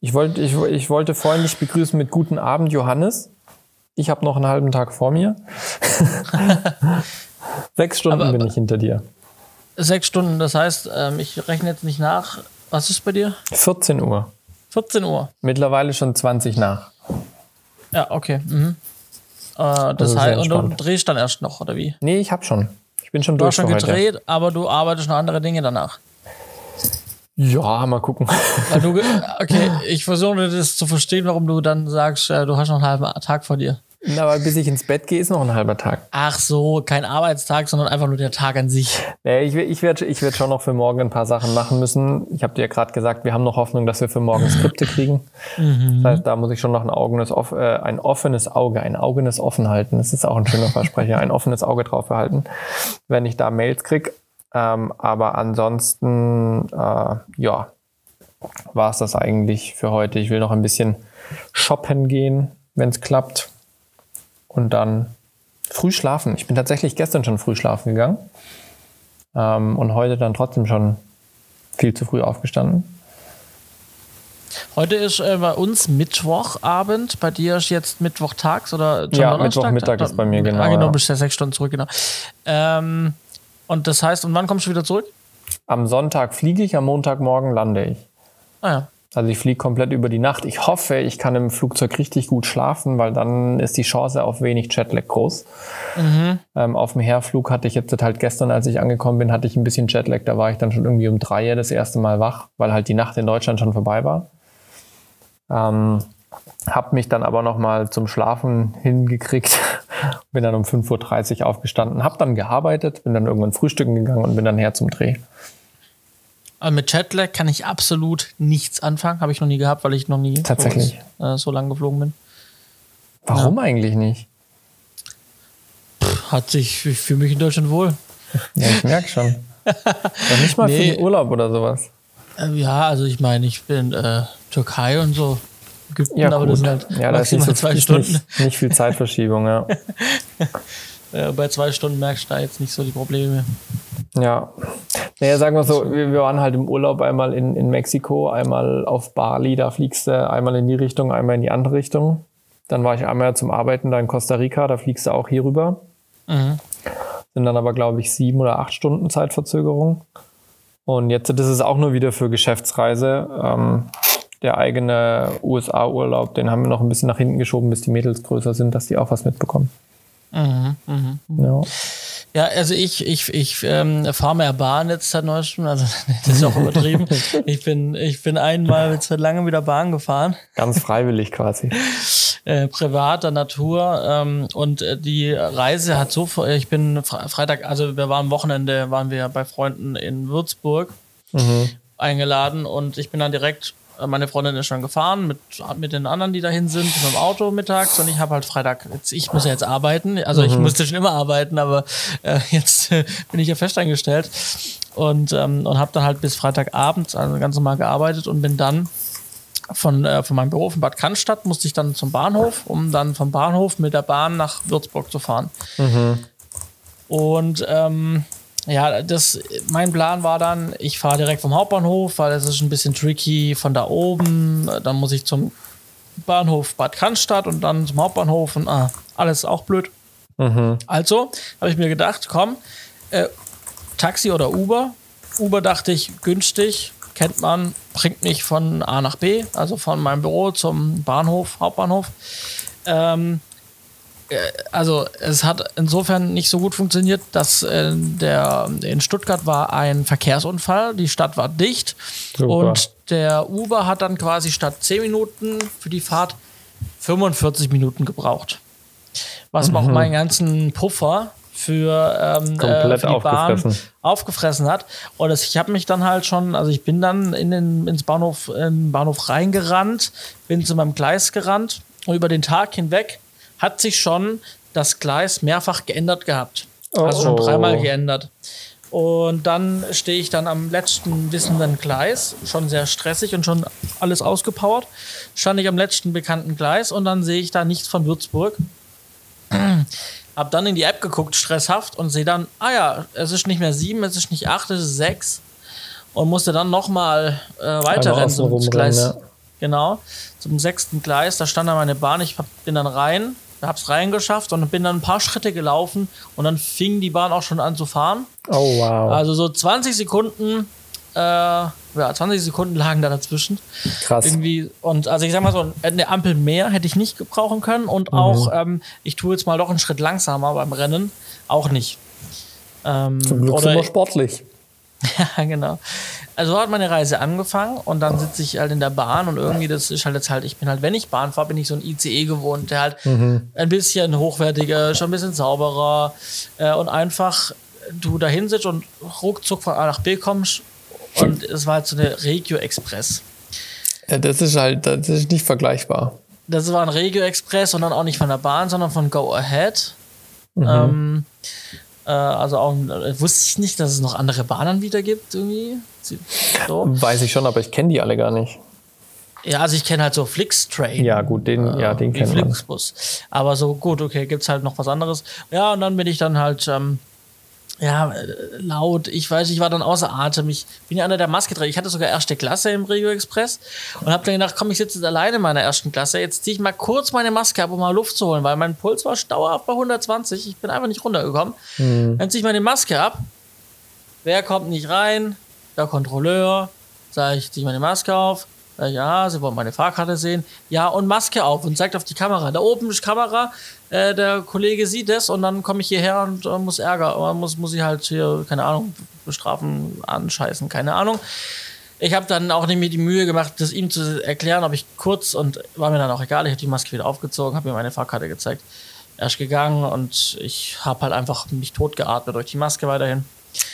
Ich, wollt, ich, ich wollte vorhin dich begrüßen mit Guten Abend, Johannes. Ich habe noch einen halben Tag vor mir. Sechs Stunden Aber- bin ich hinter dir. Sechs Stunden, das heißt, ähm, ich rechne jetzt nicht nach. Was ist bei dir? 14 Uhr. 14 Uhr. Mittlerweile schon 20 nach. Ja, okay. Mhm. Äh, das Also heißt, und du drehst dann erst noch, oder wie? Nee, ich habe schon. Ich bin schon Du durch hast schon gedreht, aber du arbeitest noch andere Dinge danach. Ja, mal gucken. Weil du, okay, ich versuche das zu verstehen, warum du dann sagst, äh, du hast noch einen halben Tag vor dir. Na, aber bis ich ins Bett gehe, ist noch ein halber Tag. Ach so, kein Arbeitstag, sondern einfach nur der Tag an sich. Nee, ich, ich werde ich werd schon noch für morgen ein paar Sachen machen müssen. Ich habe dir ja gerade gesagt, wir haben noch Hoffnung, dass wir für morgen Skripte kriegen. Das heißt, da muss ich schon noch ein, Augenes, äh, ein offenes Auge, ein Augenes offen halten. Das ist auch ein schöner Versprecher, ein offenes Auge drauf behalten, wenn ich da Mails krieg. Ähm, aber ansonsten, äh, ja, war es das eigentlich für heute. Ich will noch ein bisschen shoppen gehen, wenn es klappt. Und dann früh schlafen. Ich bin tatsächlich gestern schon früh schlafen gegangen. Ähm, und heute dann trotzdem schon viel zu früh aufgestanden. Heute ist äh, bei uns Mittwochabend, bei dir ist jetzt Mittwochtags oder schon Ja? Mittwochmittag ist bei mir, genau, Ah, genau, ja. bist ja sechs Stunden zurück, genau. Ähm, und das heißt, und wann kommst du wieder zurück? Am Sonntag fliege ich, am Montagmorgen lande ich. Ah ja. Also ich fliege komplett über die Nacht. Ich hoffe, ich kann im Flugzeug richtig gut schlafen, weil dann ist die Chance auf wenig Jetlag groß. Ähm, auf dem Herflug hatte ich jetzt halt gestern, als ich angekommen bin, hatte ich ein bisschen Jetlag. Da war ich dann schon irgendwie um drei das erste Mal wach, weil halt die Nacht in Deutschland schon vorbei war. Ähm, hab mich dann aber noch mal zum Schlafen hingekriegt. bin dann um 5.30 Uhr aufgestanden, hab dann gearbeitet, bin dann irgendwann frühstücken gegangen und bin dann her zum Dreh. Aber mit Jetlag kann ich absolut nichts anfangen. Habe ich noch nie gehabt, weil ich noch nie Tatsächlich. so, äh, so lange geflogen bin. Warum eigentlich nicht? Hat sich für, für mich in Deutschland wohl. Ja, ich merke schon. Ja, nicht mal für Nee. den Urlaub oder sowas. Äh, ja, also ich meine, ich bin äh, Türkei und so. Ägypten, aber das sind halt ja, da ist nicht, maximal zwei ist Stunden. nicht, nicht viel Zeitverschiebung, ja. Äh, bei zwei Stunden merkst du da jetzt nicht so die Probleme. Ja. Naja, sagen wir so, wir, wir waren halt im Urlaub einmal in, in Mexiko, einmal auf Bali, da fliegst du einmal in die Richtung, einmal in die andere Richtung. Dann war ich einmal zum Arbeiten da in Costa Rica, da fliegst du auch hier rüber. Mhm. Sind dann aber, glaube ich, sieben oder acht Stunden Zeitverzögerung. Und jetzt das ist auch nur wieder für Geschäftsreise. Ähm, der eigene USA-Urlaub, den haben wir noch ein bisschen nach hinten geschoben, bis die Mädels größer sind, dass die auch was mitbekommen. Mhm, mhm. Ja. Ja, also ich, ich, ich ähm, fahre mehr Bahn jetzt seit neuestem, also das ist auch übertrieben. ich bin, ich bin einmal jetzt seit langem wieder Bahn gefahren, Ganz freiwillig quasi. äh, privater Natur ähm, und äh, die Reise hat so, ich bin Fre Freitag, also wir waren am Wochenende, waren wir bei Freunden in Würzburg eingeladen und ich bin dann direkt, meine Freundin ist schon gefahren mit, mit den anderen, die dahin sind, mit dem Auto mittags. Und ich habe halt Freitag, jetzt, ich muss ja jetzt arbeiten, also ich musste schon immer arbeiten, aber äh, jetzt äh, bin ich ja fest eingestellt und, ähm, und habe dann halt bis Freitagabend also ganz normal gearbeitet und bin dann von, äh, von meinem Büro von Bad Cannstatt musste ich dann zum Bahnhof, um dann vom Bahnhof mit der Bahn nach Würzburg zu fahren. Und ähm, ja, das, mein Plan war dann, ich fahre direkt vom Hauptbahnhof, weil es ist ein bisschen tricky von da oben. Dann muss ich zum Bahnhof Bad Cannstatt und dann zum Hauptbahnhof und ah, alles auch blöd. Also habe ich mir gedacht, komm, äh, Taxi oder Uber. Uber dachte ich günstig, kennt man, bringt mich von A nach B, also von meinem Büro zum Bahnhof, Hauptbahnhof. Ähm, äh, also es hat insofern nicht so gut funktioniert, dass äh, der in Stuttgart war ein Verkehrsunfall, die Stadt war dicht Super. und der Uber hat dann quasi statt 10 Minuten für die Fahrt 45 Minuten gebraucht. Was mir auch meinen ganzen Puffer für, ähm, Komplett für die Bahn aufgefressen. aufgefressen hat. Und das, ich habe mich dann halt schon, also ich bin dann in den, ins Bahnhof, in den Bahnhof reingerannt, bin zu meinem Gleis gerannt und über den Tag hinweg hat sich schon das Gleis mehrfach geändert gehabt. Also schon Oh. dreimal geändert. Und dann stehe ich dann am letzten wissenden Gleis, schon sehr stressig und schon alles ausgepowert. Stand ich am letzten bekannten Gleis und dann sehe ich da nichts von Würzburg. Hab dann in die App geguckt, stresshaft, und sehe dann, ah ja, es ist nicht mehr sieben, es ist nicht acht, es ist sechs. Und musste dann nochmal äh, weiterrennen außen zum Gleis ja. genau, zum sechsten Gleis. Da stand dann meine Bahn. Ich bin dann rein, hab's reingeschafft und bin dann ein paar Schritte gelaufen und dann fing die Bahn auch schon an zu fahren. Oh wow. Also so 20 Sekunden, äh, ja, 20 Sekunden lagen da dazwischen. Krass. Irgendwie, und also ich sag mal so, eine Ampel mehr hätte ich nicht gebrauchen können und auch, ähm, ich tue jetzt mal doch einen Schritt langsamer beim Rennen, auch nicht. Ähm, Zum Glück sind wir sportlich. ja, genau. Also so hat meine Reise angefangen und dann sitze ich halt in der Bahn und irgendwie, das ist halt jetzt halt, ich bin halt, wenn ich Bahn fahre, bin ich so ein ICE gewohnt, der halt ein bisschen hochwertiger, schon ein bisschen sauberer äh, und einfach du da sitzt und ruckzuck von A nach B kommst und es war halt so eine Regio Express. Ja, das ist halt, das ist nicht vergleichbar. Das war ein Regio Express und dann auch nicht von der Bahn, sondern von Go Ahead. Ähm, äh, also auch, äh, wusste ich nicht, dass es noch andere Bahnanbieter gibt irgendwie. So. Weiß ich schon, aber ich kenne die alle gar nicht. Ja, also ich kenne halt so Flixtrain. Ja, gut, den, ja, den kennt man. Flixbus. Aber so gut, okay, gibt's halt noch was anderes. Ja, und dann bin ich dann halt, ähm, ja, äh, laut, ich weiß, ich war dann außer Atem. Ich bin ja einer der Maske drin. Ich hatte sogar erste Klasse im Regio Express und habe dann gedacht, komm, ich sitze jetzt alleine in meiner ersten Klasse. Jetzt ziehe ich mal kurz meine Maske ab, um mal Luft zu holen, weil mein Puls war dauerhaft bei 120. Ich bin einfach nicht runtergekommen. Mhm. Dann ziehe ich meine Maske ab. Wer kommt nicht rein? Der Kontrolleur. Sag ich, ziehe ich meine Maske auf. Sag ich, ja, Sie wollen meine Fahrkarte sehen. Ja, und Maske auf und zeigt auf die Kamera. Da oben ist Kamera. Äh, der Kollege sieht das und dann komme ich hierher und äh, muss Ärger. Oder muss, muss ich halt hier, keine Ahnung, bestrafen, anscheißen, keine Ahnung. Ich habe dann auch nicht mir die Mühe gemacht, das ihm zu erklären, ob ich kurz und war mir dann auch egal. Ich habe die Maske wieder aufgezogen, habe mir meine Fahrkarte gezeigt. Er ist gegangen und ich habe halt einfach mich tot geatmet durch die Maske weiterhin.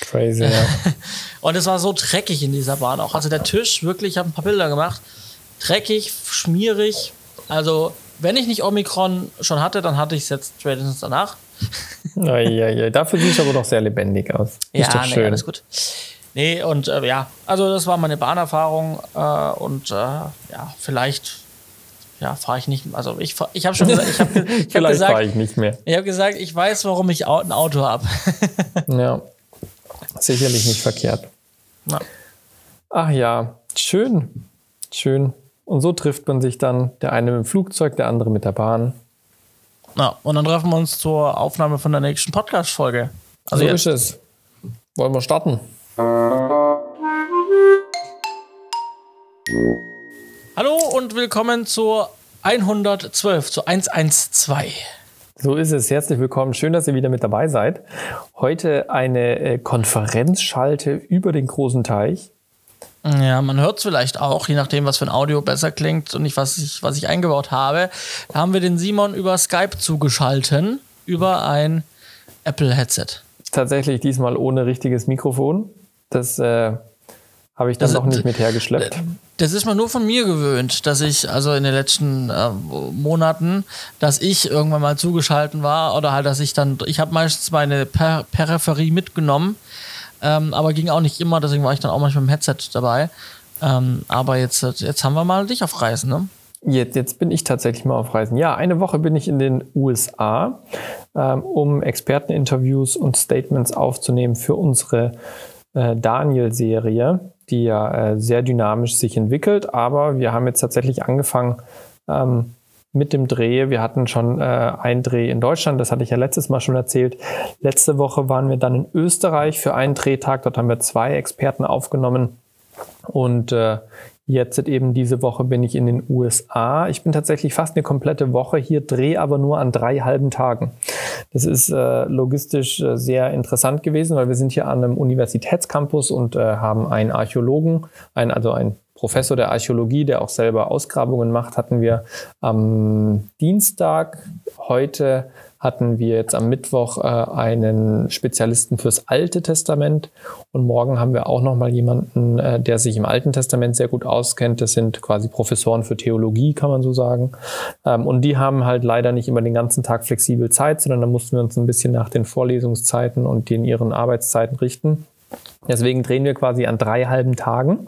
Crazy, ja. Und es war so dreckig in dieser Bahn auch. Also der Tisch, wirklich, ich habe ein paar Bilder gemacht. Dreckig, schmierig. Also, wenn ich nicht Omikron schon hatte, dann hatte ich es jetzt spätestens danach. ja, ja, ja. Dafür sieht es aber doch sehr lebendig aus. ist doch nee, schön. alles gut. Nee, und äh, ja, also das war meine Bahnerfahrung äh, und äh, ja, vielleicht ja, fahre ich nicht. Also ich, fahr- ich habe schon gesagt, ich habe ich hab fahre gesagt, ich nicht mehr. ich habe gesagt, ich weiß, warum ich ein Auto habe. Ja. Sicherlich nicht verkehrt. Ja. Ach ja, schön. Schön. Und so trifft man sich dann, der eine mit dem Flugzeug, der andere mit der Bahn. ja, und dann treffen wir uns zur Aufnahme von der nächsten Podcast-Folge. Also so jetzt, ist es. Wollen wir starten? Hallo und willkommen zur 112, zur 112. So ist es. Herzlich willkommen. Schön, dass ihr wieder mit dabei seid. Heute eine äh, Konferenzschalte über den großen Teich. Ja, man hört es vielleicht auch, je nachdem, was für ein Audio besser klingt und nicht, was ich, was ich eingebaut habe. Da haben wir den Simon über Skype zugeschalten, über ein Apple-Headset. Tatsächlich diesmal ohne richtiges Mikrofon. Das äh, habe ich dann Das- noch nicht mit hergeschleppt. Das ist man nur von mir gewöhnt, dass ich, also in den letzten äh, Monaten, dass ich irgendwann mal zugeschalten war oder halt, dass ich dann, ich habe meistens meine per Peripherie mitgenommen, ähm, aber ging auch nicht immer, deswegen war ich dann auch manchmal mit dem Headset dabei. Ähm, aber jetzt, jetzt haben wir mal dich auf Reisen, ne? Jetzt, jetzt bin ich tatsächlich mal auf Reisen. Ja, eine Woche bin ich in den USA, ähm, um Experteninterviews und Statements aufzunehmen für unsere äh, Daniel-Serie, die ja äh, sehr dynamisch sich entwickelt. Aber wir haben jetzt tatsächlich angefangen ähm, mit dem Dreh. Wir hatten schon äh, einen Dreh in Deutschland, das hatte ich ja letztes Mal schon erzählt. Letzte Woche waren wir dann in Österreich für einen Drehtag. Dort haben wir zwei Experten aufgenommen. Und äh, jetzt eben diese Woche bin ich in den USA. Ich bin tatsächlich fast eine komplette Woche hier, drehe aber nur an drei halben Tagen. Das ist äh, logistisch äh, sehr interessant gewesen, weil wir sind hier an einem Universitätscampus und äh, haben einen Archäologen, ein, also einen Professor der Archäologie, der auch selber Ausgrabungen macht, hatten wir am Dienstag. Heute hatten wir jetzt am Mittwoch äh, einen Spezialisten fürs Alte Testament und morgen haben wir auch noch mal jemanden, äh, der sich im Alten Testament sehr gut auskennt. Das sind quasi Professoren für Theologie, kann man so sagen. Ähm, und die haben halt leider nicht immer den ganzen Tag flexibel Zeit, sondern da mussten wir uns ein bisschen nach den Vorlesungszeiten und den ihren Arbeitszeiten richten. Deswegen drehen wir quasi an drei halben Tagen.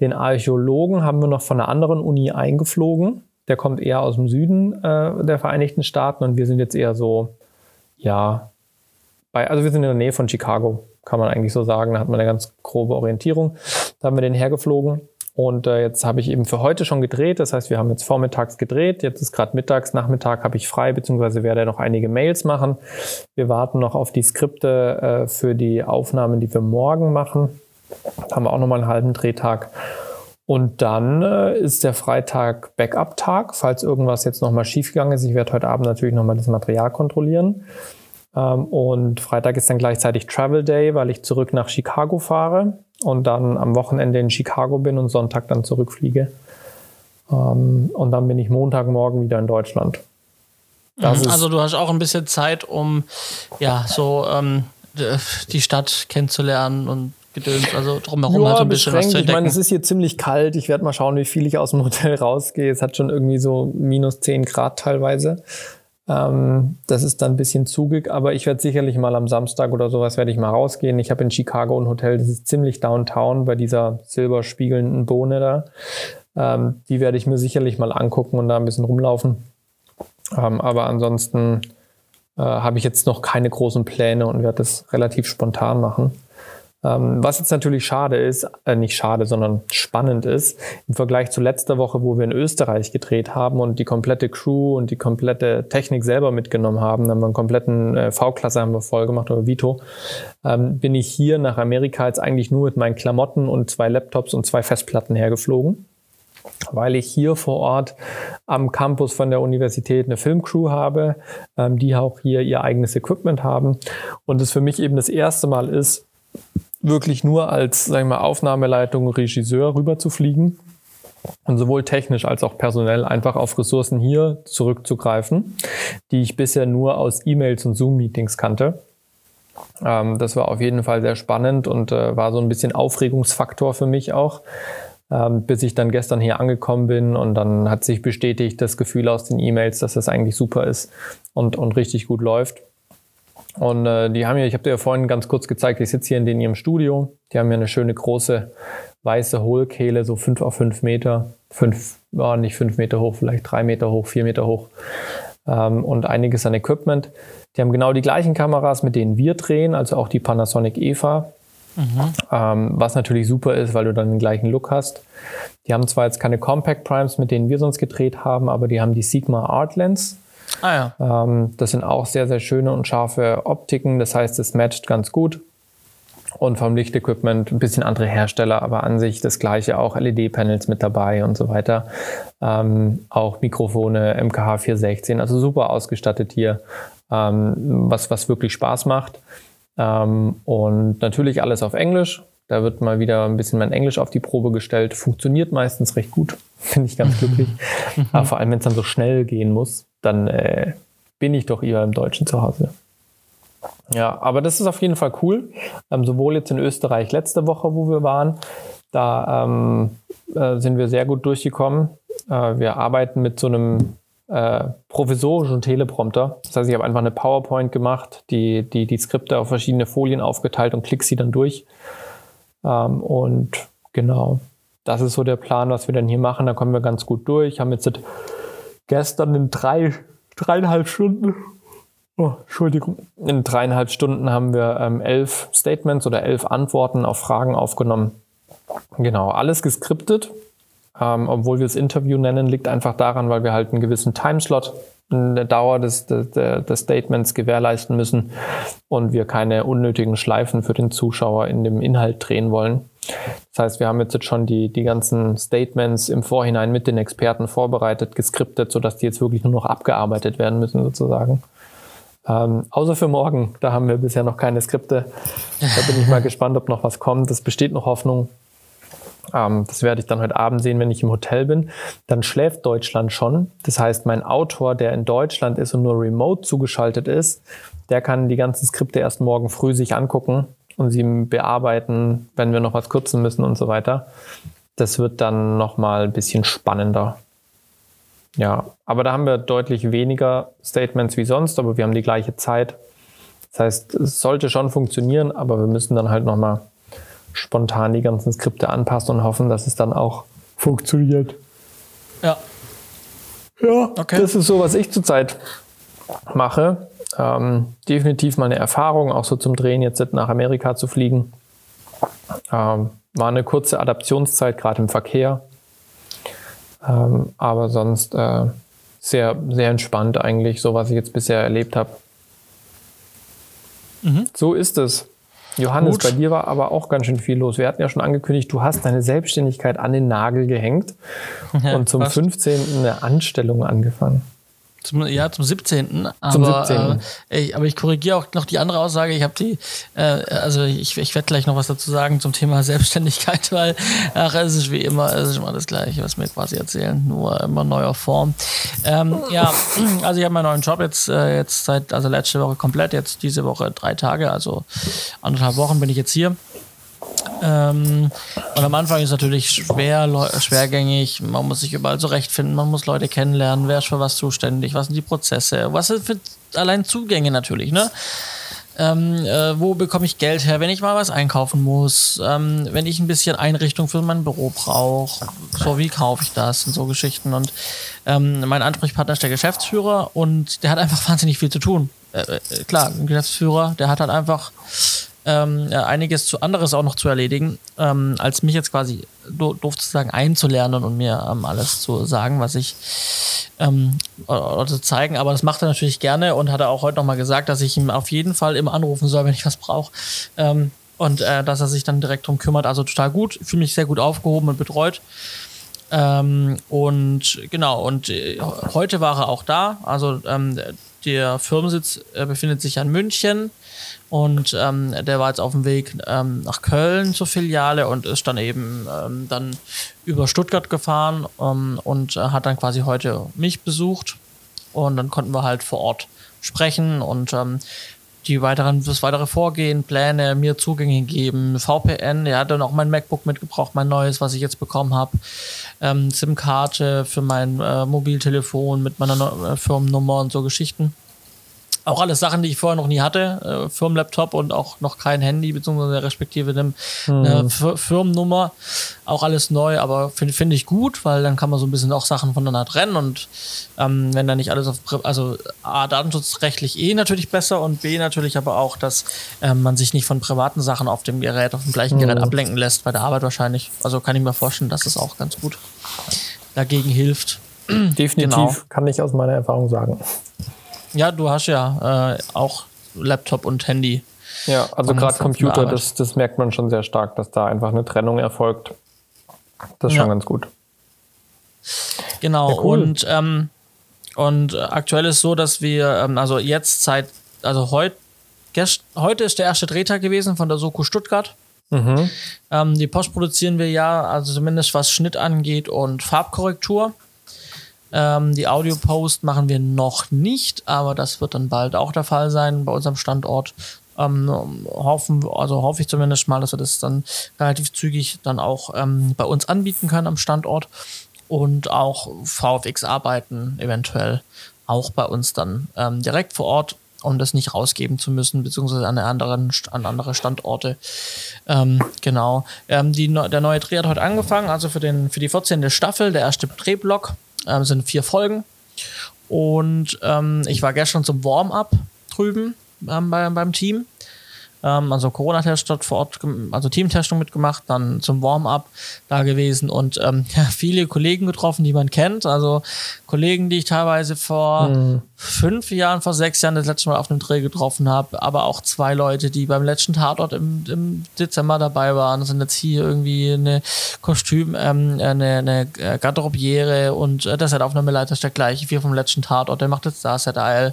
Den Archäologen haben wir noch von einer anderen Uni eingeflogen. Der kommt eher aus dem Süden äh, der Vereinigten Staaten und wir sind jetzt eher so, ja, bei, also wir sind in der Nähe von Chicago, kann man eigentlich so sagen. Da hat man eine ganz grobe Orientierung. Da haben wir den hergeflogen. Und äh, jetzt habe ich eben für heute schon gedreht. Das heißt, wir haben jetzt vormittags gedreht. Jetzt ist gerade mittags, Nachmittag habe ich frei, beziehungsweise werde noch einige Mails machen. Wir warten noch auf die Skripte äh, für die Aufnahmen, die wir morgen machen. Haben wir auch nochmal einen halben Drehtag. Und dann äh, ist der Freitag Backup-Tag, falls irgendwas jetzt nochmal schiefgegangen ist. Ich werde heute Abend natürlich nochmal das Material kontrollieren. Ähm, und Freitag ist dann gleichzeitig Travel Day, weil ich zurück nach Chicago fahre und dann am Wochenende in Chicago bin und Sonntag dann zurückfliege. Ähm, und dann bin ich Montagmorgen wieder in Deutschland. Mhm, also du hast auch ein bisschen Zeit, um ja so ähm, die Stadt kennenzulernen und Gedöns, also drumherum ja, halt ein bisschen was zu entdecken. Ich meine, es ist hier ziemlich kalt. Ich werde mal schauen, wie viel ich aus dem Hotel rausgehe. Es hat schon irgendwie so minus 10 Grad teilweise. Ähm, das ist dann ein bisschen zugig, aber ich werde sicherlich mal am Samstag oder sowas werde ich mal rausgehen. Ich habe in Chicago ein Hotel, das ist ziemlich downtown bei dieser silberspiegelnden Bohne da. Ähm, die werde ich mir sicherlich mal angucken und da ein bisschen rumlaufen. Ähm, aber ansonsten äh, habe ich jetzt noch keine großen Pläne und werde das relativ spontan machen. Ähm, was jetzt natürlich schade ist, äh, nicht schade, sondern spannend ist, im Vergleich zu letzter Woche, wo wir in Österreich gedreht haben und die komplette Crew und die komplette Technik selber mitgenommen haben, dann haben wir einen kompletten äh, V-Klasse haben wir voll gemacht, oder Vito, ähm, bin ich hier nach Amerika jetzt eigentlich nur mit meinen Klamotten und zwei Laptops und zwei Festplatten hergeflogen weil ich hier vor Ort am Campus von der Universität eine Filmcrew habe, ähm, die auch hier ihr eigenes Equipment haben. Und es für mich eben das erste Mal ist, wirklich nur als, sagen wir mal, Aufnahmeleitung, Regisseur rüber zu fliegen und sowohl technisch als auch personell einfach auf Ressourcen hier zurückzugreifen, die ich bisher nur aus E-Mails und Zoom-Meetings kannte. Ähm, das war auf jeden Fall sehr spannend und äh, war so ein bisschen Aufregungsfaktor für mich auch, ähm, bis ich dann gestern hier angekommen bin und dann hat sich bestätigt das Gefühl aus den E-Mails, dass das eigentlich super ist und, und richtig gut läuft. Und äh, die haben ja, ich habe dir ja vorhin ganz kurz gezeigt, ich sitze hier in, den, ihrem Studio. Die haben ja eine schöne große weiße Hohlkehle, so fünf auf fünf Meter. Fünf, ja, nicht fünf Meter hoch, vielleicht drei Meter hoch, vier Meter hoch. Ähm, und einiges an Equipment. Die haben genau die gleichen Kameras, mit denen wir drehen, also auch die Panasonic EVA. Mhm. Ähm, was natürlich super ist, weil du dann den gleichen Look hast. Die haben zwar jetzt keine Compact Primes, mit denen wir sonst gedreht haben, aber die haben die Sigma Art Lens. Ah, ja. ähm, das sind auch sehr, sehr schöne und scharfe Optiken. Das heißt, es matcht ganz gut. Und vom Lichtequipment ein bisschen andere Hersteller, aber an sich das gleiche, auch LED-Panels mit dabei und so weiter. Ähm, auch Mikrofone MKH 416, also super ausgestattet hier, ähm, was, was wirklich Spaß macht. Ähm, und natürlich alles auf Englisch. Da wird mal wieder ein bisschen mein Englisch auf die Probe gestellt. Funktioniert meistens recht gut. Finde ich ganz glücklich. Aber vor allem, wenn es dann so schnell gehen muss, dann äh, bin ich doch eher im Deutschen zu Hause. Ja, aber das ist auf jeden Fall cool. Ähm, sowohl jetzt in Österreich letzte Woche, wo wir waren, da ähm, äh, sind wir sehr gut durchgekommen. Äh, wir arbeiten mit so einem äh, provisorischen Teleprompter. Das heißt, ich habe einfach eine PowerPoint gemacht, die, die, die Skripte auf verschiedene Folien aufgeteilt und klick sie dann durch. Ähm, und genau, das ist so der Plan, was wir dann hier machen. Da kommen wir ganz gut durch. Haben jetzt gestern in drei, dreieinhalb Stunden, oh, Entschuldigung, in dreieinhalb Stunden haben wir ähm, elf Statements oder elf Antworten auf Fragen aufgenommen. Genau, alles geskriptet. Ähm, obwohl wir es Interview nennen, liegt einfach daran, weil wir halt einen gewissen Timeslot in der Dauer des, des, des Statements gewährleisten müssen und wir keine unnötigen Schleifen für den Zuschauer in dem Inhalt drehen wollen. Das heißt, wir haben jetzt schon die, die ganzen Statements im Vorhinein mit den Experten vorbereitet, geskriptet, sodass die jetzt wirklich nur noch abgearbeitet werden müssen, sozusagen. Ähm, außer für morgen, da haben wir bisher noch keine Skripte. Da bin ich mal gespannt, ob noch was kommt. Es besteht noch Hoffnung. Ähm, das werde ich dann heute Abend sehen, wenn ich im Hotel bin. Dann schläft Deutschland schon. Das heißt, mein Autor, der in Deutschland ist und nur remote zugeschaltet ist, der kann die ganzen Skripte erst morgen früh sich angucken und sie bearbeiten, wenn wir noch was kürzen müssen und so weiter. Das wird dann nochmal ein bisschen spannender. Ja, aber da haben wir deutlich weniger Statements wie sonst, aber wir haben die gleiche Zeit. Das heißt, es sollte schon funktionieren, aber wir müssen dann halt nochmal spontan die ganzen Skripte anpassen und hoffen, dass es dann auch funktioniert. Ja. Ja, okay. das ist so, was ich zurzeit mache. Ähm, definitiv meine Erfahrung, auch so zum Drehen jetzt nach Amerika zu fliegen. Ähm, war eine kurze Adaptionszeit, gerade im Verkehr. Ähm, aber sonst äh, sehr, sehr entspannt eigentlich, so was ich jetzt bisher erlebt habe. Mhm. So ist es. Johannes, Gut. bei dir war aber auch ganz schön viel los. Wir hatten ja schon angekündigt, du hast deine Selbstständigkeit an den Nagel gehängt ja, und zum fast. 15. eine Anstellung angefangen. Zum, ja, zum 17. Aber, zum 17. Äh, ich, aber ich korrigiere auch noch die andere Aussage. Ich habe die, äh, also ich, ich werde gleich noch was dazu sagen zum Thema Selbstständigkeit, weil ach, es ist wie immer, es ist immer das Gleiche, was wir quasi erzählen, nur immer neuer Form. Ähm, ja, also ich habe meinen neuen Job jetzt, äh, jetzt seit, also letzte Woche komplett, jetzt diese Woche drei Tage, also anderthalb Wochen bin ich jetzt hier. Ähm, und am Anfang ist es natürlich schwer, schwergängig. Man muss sich überall zurechtfinden, man muss Leute kennenlernen, wer ist für was zuständig, was sind die Prozesse, was sind für allein Zugänge natürlich, ne? Ähm, äh, wo bekomme ich Geld her, wenn ich mal was einkaufen muss, ähm, wenn ich ein bisschen Einrichtung für mein Büro brauche, so wie kaufe ich das und so Geschichten. Und ähm, mein Ansprechpartner ist der Geschäftsführer und der hat einfach wahnsinnig viel zu tun. Äh, äh, klar, ein Geschäftsführer, der hat halt einfach ähm, ja, einiges zu anderes auch noch zu erledigen, ähm, als mich jetzt quasi do, doof zu sagen einzulernen und mir ähm, alles zu sagen, was ich ähm, oder, zu zeigen. Aber das macht er natürlich gerne und hat er auch heute nochmal gesagt, dass ich ihm auf jeden Fall immer anrufen soll, wenn ich was brauche. Ähm, und äh, dass er sich dann direkt drum kümmert. Also total gut. Fühle mich sehr gut aufgehoben und betreut. Ähm, und genau, und äh, heute war er auch da. Also ähm, der Firmensitz äh, befindet sich in München. Und ähm, der war jetzt auf dem Weg ähm, nach Köln zur Filiale und ist dann eben ähm, dann über Stuttgart gefahren ähm, und äh, hat dann quasi heute mich besucht. Und dann konnten wir halt vor Ort sprechen und ähm, die weiteren, das weitere Vorgehen, Pläne, mir Zugänge geben, VPN, er hat dann auch mein MacBook mitgebracht, mein neues, was ich jetzt bekommen habe, ähm, SIM-Karte für mein äh, Mobiltelefon mit meiner äh, Firmennummer und so Geschichten. Auch alles Sachen, die ich vorher noch nie hatte. Äh, Firmenlaptop und auch noch kein Handy, beziehungsweise respektive eine, hm. Firmennummer. Auch alles neu, aber finde find ich gut, weil dann kann man so ein bisschen auch Sachen voneinander trennen und ähm, wenn da nicht alles auf, also A, datenschutzrechtlich eh natürlich besser und B, natürlich aber auch, dass ähm, man sich nicht von privaten Sachen auf dem Gerät, auf dem gleichen Gerät hm. ablenken lässt, bei der Arbeit wahrscheinlich. Also kann ich mir vorstellen, dass das auch ganz gut dagegen hilft. Definitiv, genau. kann ich aus meiner Erfahrung sagen. Ja, du hast ja äh, auch Laptop und Handy. Ja, also gerade Computer, das, das merkt man schon sehr stark, dass da einfach eine Trennung erfolgt. Das ist ja. schon ganz gut. Genau, ja, cool. und, ähm, und aktuell ist so, dass wir, ähm, also jetzt seit, also heute, heute ist der erste Drehtag gewesen von der Soko Stuttgart. Mhm. Ähm, die Post produzieren wir ja, also zumindest was Schnitt angeht und Farbkorrektur. Ähm, die Audio-Post machen wir noch nicht, aber das wird dann bald auch der Fall sein bei unserem Standort. Ähm, hoffen, also hoffe ich zumindest mal, dass wir das dann relativ zügig dann auch ähm, bei uns anbieten können am Standort und auch VFX-Arbeiten eventuell auch bei uns dann ähm, direkt vor Ort, um das nicht rausgeben zu müssen, beziehungsweise an, anderen, an andere Standorte. Ähm, genau. Ähm, die, der neue Dreh hat heute angefangen, also für, den, für die 14. Staffel, der erste Drehblock. Ähm, sind vier Folgen. Und ähm, ich war gestern zum Warm-up drüben ähm, bei, beim Team ähm, also Corona-Test dort vor Ort, also Teamtestung mitgemacht, dann zum Warm-up da gewesen und ähm, ja, viele Kollegen getroffen, die man kennt. Also Kollegen, die ich teilweise vor mhm. fünf Jahren, vor sechs Jahren das letzte Mal auf einem Dreh getroffen habe, aber auch zwei Leute, die beim letzten Tatort im, im Dezember dabei waren. Das sind jetzt hier irgendwie eine Kostüm, ähm, eine, eine Garderobiere und äh, der Set-Aufnahmeleiter ist der gleiche wie vom letzten Tatort. Der macht jetzt da Set-Eil.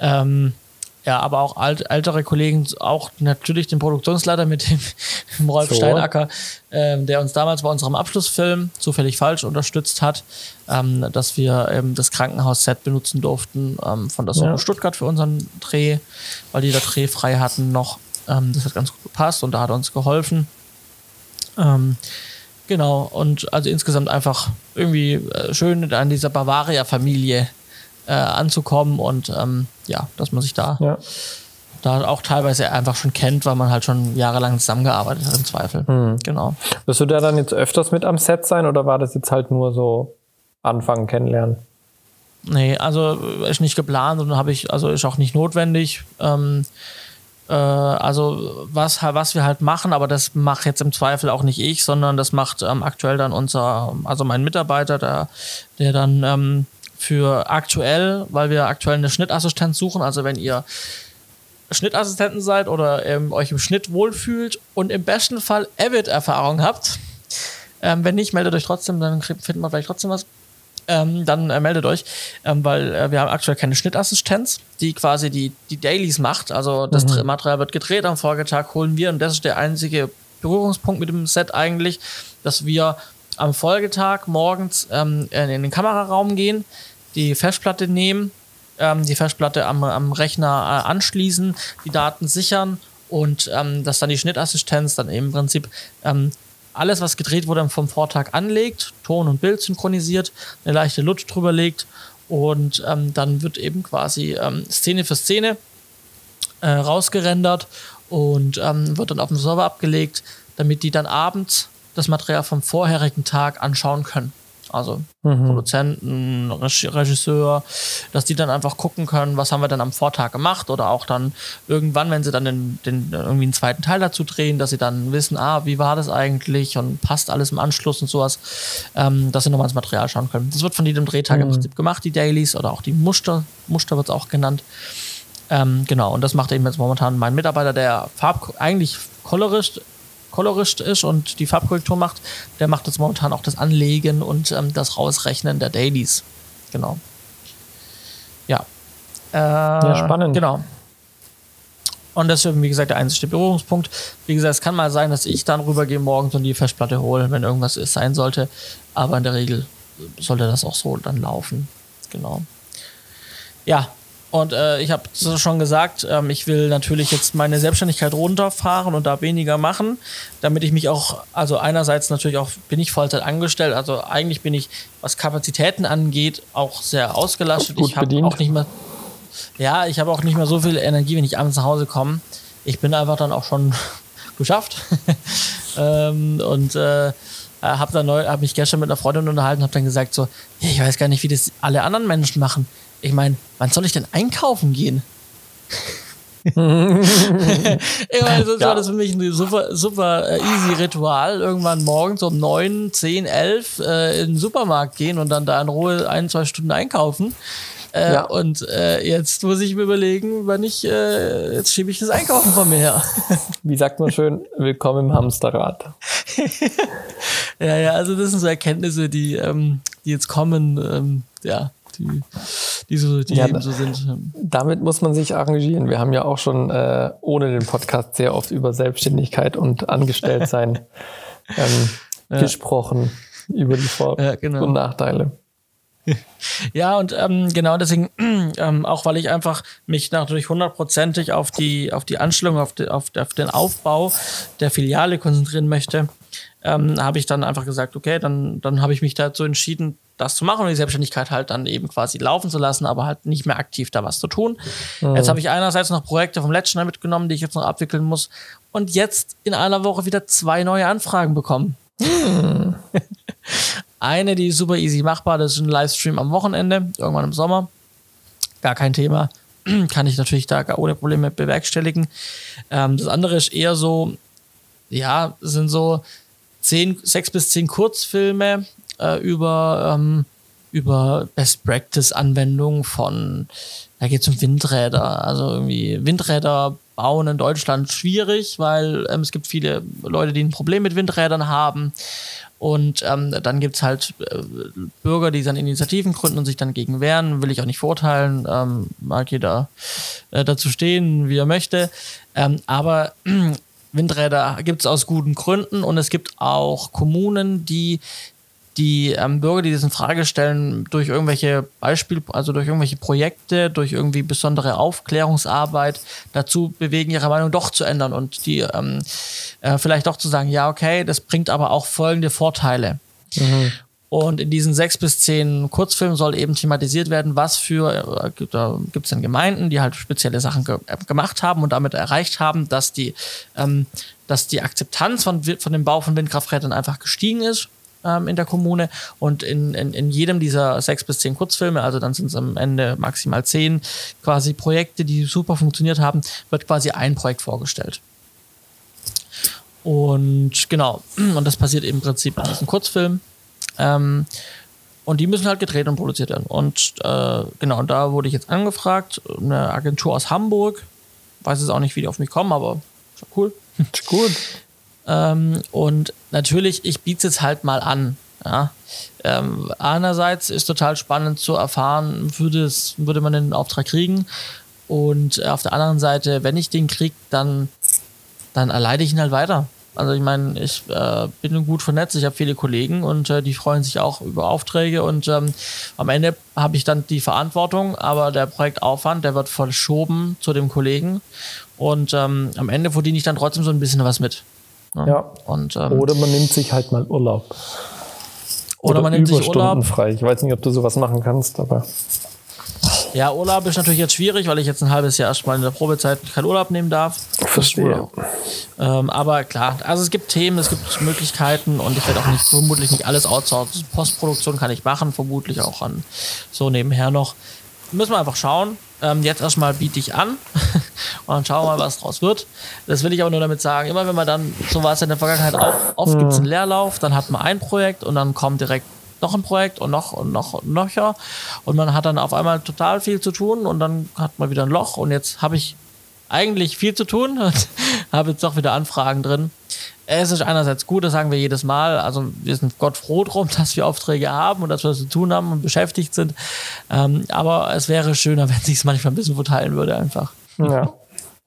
Ähm, ja, aber auch alt, ältere Kollegen, auch natürlich den Produktionsleiter mit dem, dem Rolf so. Steinacker, ähm, der uns damals bei unserem Abschlussfilm zufällig falsch unterstützt hat, ähm, dass wir ähm, das Krankenhaus-Set benutzen durften ähm, von der Soko ja. Stuttgart für unseren Dreh, weil die da Dreh frei hatten noch. Ähm, das hat ganz gut gepasst und da hat er uns geholfen. Ähm, genau, und also insgesamt einfach irgendwie äh, schön an dieser Bavaria-Familie äh, anzukommen und ähm, ja, dass man sich da, ja. da auch teilweise einfach schon kennt, weil man halt schon jahrelang zusammengearbeitet hat im Zweifel. Mhm. Genau. Wirst du da dann jetzt öfters mit am Set sein oder war das jetzt halt nur so Anfangen kennenlernen? Nee, also ist nicht geplant und habe ich, also ist auch nicht notwendig. Ähm, Äh, also was, was wir halt machen, aber das macht jetzt im Zweifel auch nicht ich, sondern das macht ähm, aktuell dann unser, also mein Mitarbeiter, der, der dann ähm, für aktuell, weil wir aktuell eine Schnittassistenz suchen, also wenn ihr Schnittassistenten seid oder ähm, euch im Schnitt wohlfühlt und im besten Fall Avid-Erfahrung habt, ähm, wenn nicht, meldet euch trotzdem, dann findet man vielleicht trotzdem was ähm, dann äh, meldet euch, ähm, weil äh, wir haben aktuell keine Schnittassistenz, die quasi die, die Dailies macht. Also das mhm. Material wird gedreht, am Folgetag holen wir und das ist der einzige Berührungspunkt mit dem Set eigentlich, dass wir am Folgetag morgens ähm, in den Kameraraum gehen, die Festplatte nehmen, ähm, die Festplatte am, am Rechner äh, anschließen, die Daten sichern und ähm, dass dann die Schnittassistenz dann im Prinzip ähm, alles, was gedreht wurde, vom Vortag anlegt, Ton und Bild synchronisiert, eine leichte LUT drüber legt und ähm, dann wird eben quasi ähm, Szene für Szene äh, rausgerendert und ähm, wird dann auf dem Server abgelegt, damit die dann abends das Material vom vorherigen Tag anschauen können also mhm. Produzenten, Regisseur, dass die dann einfach gucken können, was haben wir dann am Vortag gemacht oder auch dann irgendwann, wenn sie dann den, den, irgendwie einen zweiten Teil dazu drehen, dass sie dann wissen, ah, wie war das eigentlich und passt alles im Anschluss und sowas, ähm, dass sie nochmal ins Material schauen können. Das wird von jedem Drehtag mhm. im Prinzip gemacht, die Dailies oder auch die Muster, Muster wird es auch genannt. Ähm, genau, und das macht eben jetzt momentan mein Mitarbeiter, der Farb eigentlich Colorist Colorist ist und die Farbkorrektur macht, der macht jetzt momentan auch das Anlegen und ähm, das Rausrechnen der Dailies. Genau. Ja. Äh, ja, spannend. Genau. Und das ist, wie gesagt, der einzige Berührungspunkt. Wie gesagt, es kann mal sein, dass ich dann rübergehe morgens und die Festplatte hole, wenn irgendwas ist, sein sollte. Aber in der Regel sollte das auch so dann laufen. Genau. Ja, und äh, ich habe schon gesagt, ähm, ich will natürlich jetzt meine Selbstständigkeit runterfahren und da weniger machen, damit ich mich auch, also einerseits natürlich auch bin ich Vollzeit angestellt, also eigentlich bin ich, was Kapazitäten angeht, auch sehr ausgelastet. Gut ich habe auch nicht mehr, ja, ich habe auch nicht mehr so viel Energie, wenn ich abends nach Hause komme. Ich bin einfach dann auch schon geschafft ähm, und äh, habe dann neu, habe mich gestern mit einer Freundin unterhalten, habe dann gesagt so, ich weiß gar nicht, wie das alle anderen Menschen machen ich meine, wann soll ich denn einkaufen gehen? ich meine, sonst ja. war das für mich ein super, super äh, easy Ritual. Irgendwann morgens um 9, 10, 11 äh, in den Supermarkt gehen und dann da in Ruhe ein, zwei Stunden einkaufen. Äh, ja. Und äh, jetzt muss ich mir überlegen, wann ich, äh, jetzt schiebe ich das Einkaufen von mir her. Wie sagt man schön, willkommen im Hamsterrad. ja, ja, also das sind so Erkenntnisse, die, ähm, die jetzt kommen. Ähm, ja, die, die, so, die ja, eben so sind. Damit muss man sich arrangieren. Wir haben ja auch schon äh, ohne den Podcast sehr oft über Selbstständigkeit und Angestelltsein ähm, ja. gesprochen, über die Vor- ja, genau. und Nachteile. Ja, und ähm, genau deswegen, ähm, auch weil ich einfach mich natürlich hundertprozentig auf die, auf die Anstellung, auf, die, auf, auf den Aufbau der Filiale konzentrieren möchte, ähm, habe ich dann einfach gesagt, okay, dann, dann habe ich mich dazu entschieden, das zu machen und die Selbstständigkeit halt dann eben quasi laufen zu lassen, aber halt nicht mehr aktiv da was zu tun. Mhm. Jetzt habe ich einerseits noch Projekte vom letzten Jahr mitgenommen, die ich jetzt noch abwickeln muss und jetzt in einer Woche wieder zwei neue Anfragen bekommen. Mhm. Eine, die ist super easy machbar, das ist ein Livestream am Wochenende, irgendwann im Sommer. Gar kein Thema. Kann ich natürlich da gar ohne Probleme bewerkstelligen. Ähm, das andere ist eher so, ja, sind so zehn, sechs bis zehn Kurzfilme, äh, über, ähm, über Best Practice Anwendungen von, da geht es um Windräder. Also irgendwie Windräder bauen in Deutschland schwierig, weil ähm, es gibt viele Leute, die ein Problem mit Windrädern haben. Und ähm, dann gibt es halt äh, Bürger, die dann Initiativen gründen und sich dann gegen wehren. Will ich auch nicht verurteilen. Ähm, mag jeder äh, dazu stehen, wie er möchte. Ähm, aber Windräder gibt es aus guten Gründen und es gibt auch Kommunen, die die ähm, Bürger, die das in Frage stellen, durch irgendwelche Beispiele, also durch irgendwelche Projekte, durch irgendwie besondere Aufklärungsarbeit dazu bewegen, ihre Meinung doch zu ändern und die ähm, äh, vielleicht doch zu sagen, ja, okay, das bringt aber auch folgende Vorteile. Mhm. Und in diesen sechs bis zehn Kurzfilmen soll eben thematisiert werden, was für, äh, da gibt es dann Gemeinden, die halt spezielle Sachen ge äh, gemacht haben und damit erreicht haben, dass die, ähm, dass die Akzeptanz von, von dem Bau von Windkrafträdern einfach gestiegen ist ähm, in der Kommune und in, in, in jedem dieser sechs bis zehn Kurzfilme, also dann sind es am Ende maximal zehn quasi Projekte, die super funktioniert haben, wird quasi ein Projekt vorgestellt. Und genau, und das passiert im Prinzip in diesen Kurzfilmen. Ähm, und die müssen halt gedreht und produziert werden. Und äh, genau, und da wurde ich jetzt angefragt, eine Agentur aus Hamburg. Weiß jetzt auch nicht, wie die auf mich kommen, aber ist cool. Gut. Ähm, und natürlich, ich biete es jetzt halt mal an. Ja. Ähm, einerseits ist total spannend zu erfahren, würde, es, würde man den Auftrag kriegen. Und auf der anderen Seite, wenn ich den kriege, dann, dann erleide ich ihn halt weiter. Also ich meine, ich äh, bin gut vernetzt, ich habe viele Kollegen und äh, die freuen sich auch über Aufträge und ähm, am Ende habe ich dann die Verantwortung, aber der Projektaufwand, der wird verschoben zu dem Kollegen und ähm, am Ende verdiene ich dann trotzdem so ein bisschen was mit. Ja. ja. Und, ähm, oder man nimmt sich halt mal Urlaub. Oder, oder man nimmt sich Urlaub. frei. Ich weiß nicht, ob du sowas machen kannst, aber ja, Urlaub ist natürlich jetzt schwierig, weil ich jetzt ein halbes Jahr erstmal in der Probezeit keinen Urlaub nehmen darf. Verstehe. Ähm, aber klar, also es gibt Themen, es gibt Möglichkeiten und ich werde auch nicht, vermutlich nicht alles outsourcen. Postproduktion kann ich machen, vermutlich auch an so nebenher noch. Müssen wir einfach schauen. Ähm, jetzt erstmal biete ich an und dann schauen wir mal, was draus wird. Das will ich aber nur damit sagen, immer wenn man dann, so war es in der Vergangenheit auch, oft gibt es einen Leerlauf, dann hat man ein Projekt und dann kommt direkt noch ein Projekt und noch und noch und noch. Und man hat dann auf einmal total viel zu tun und dann hat man wieder ein Loch und jetzt habe ich eigentlich viel zu tun und habe jetzt doch wieder Anfragen drin. Es ist einerseits gut, das sagen wir jedes Mal. Also wir sind Gott froh drum, dass wir Aufträge haben und dass wir zu tun haben und beschäftigt sind. Ähm, aber es wäre schöner, wenn sich es manchmal ein bisschen verteilen würde einfach. Ja.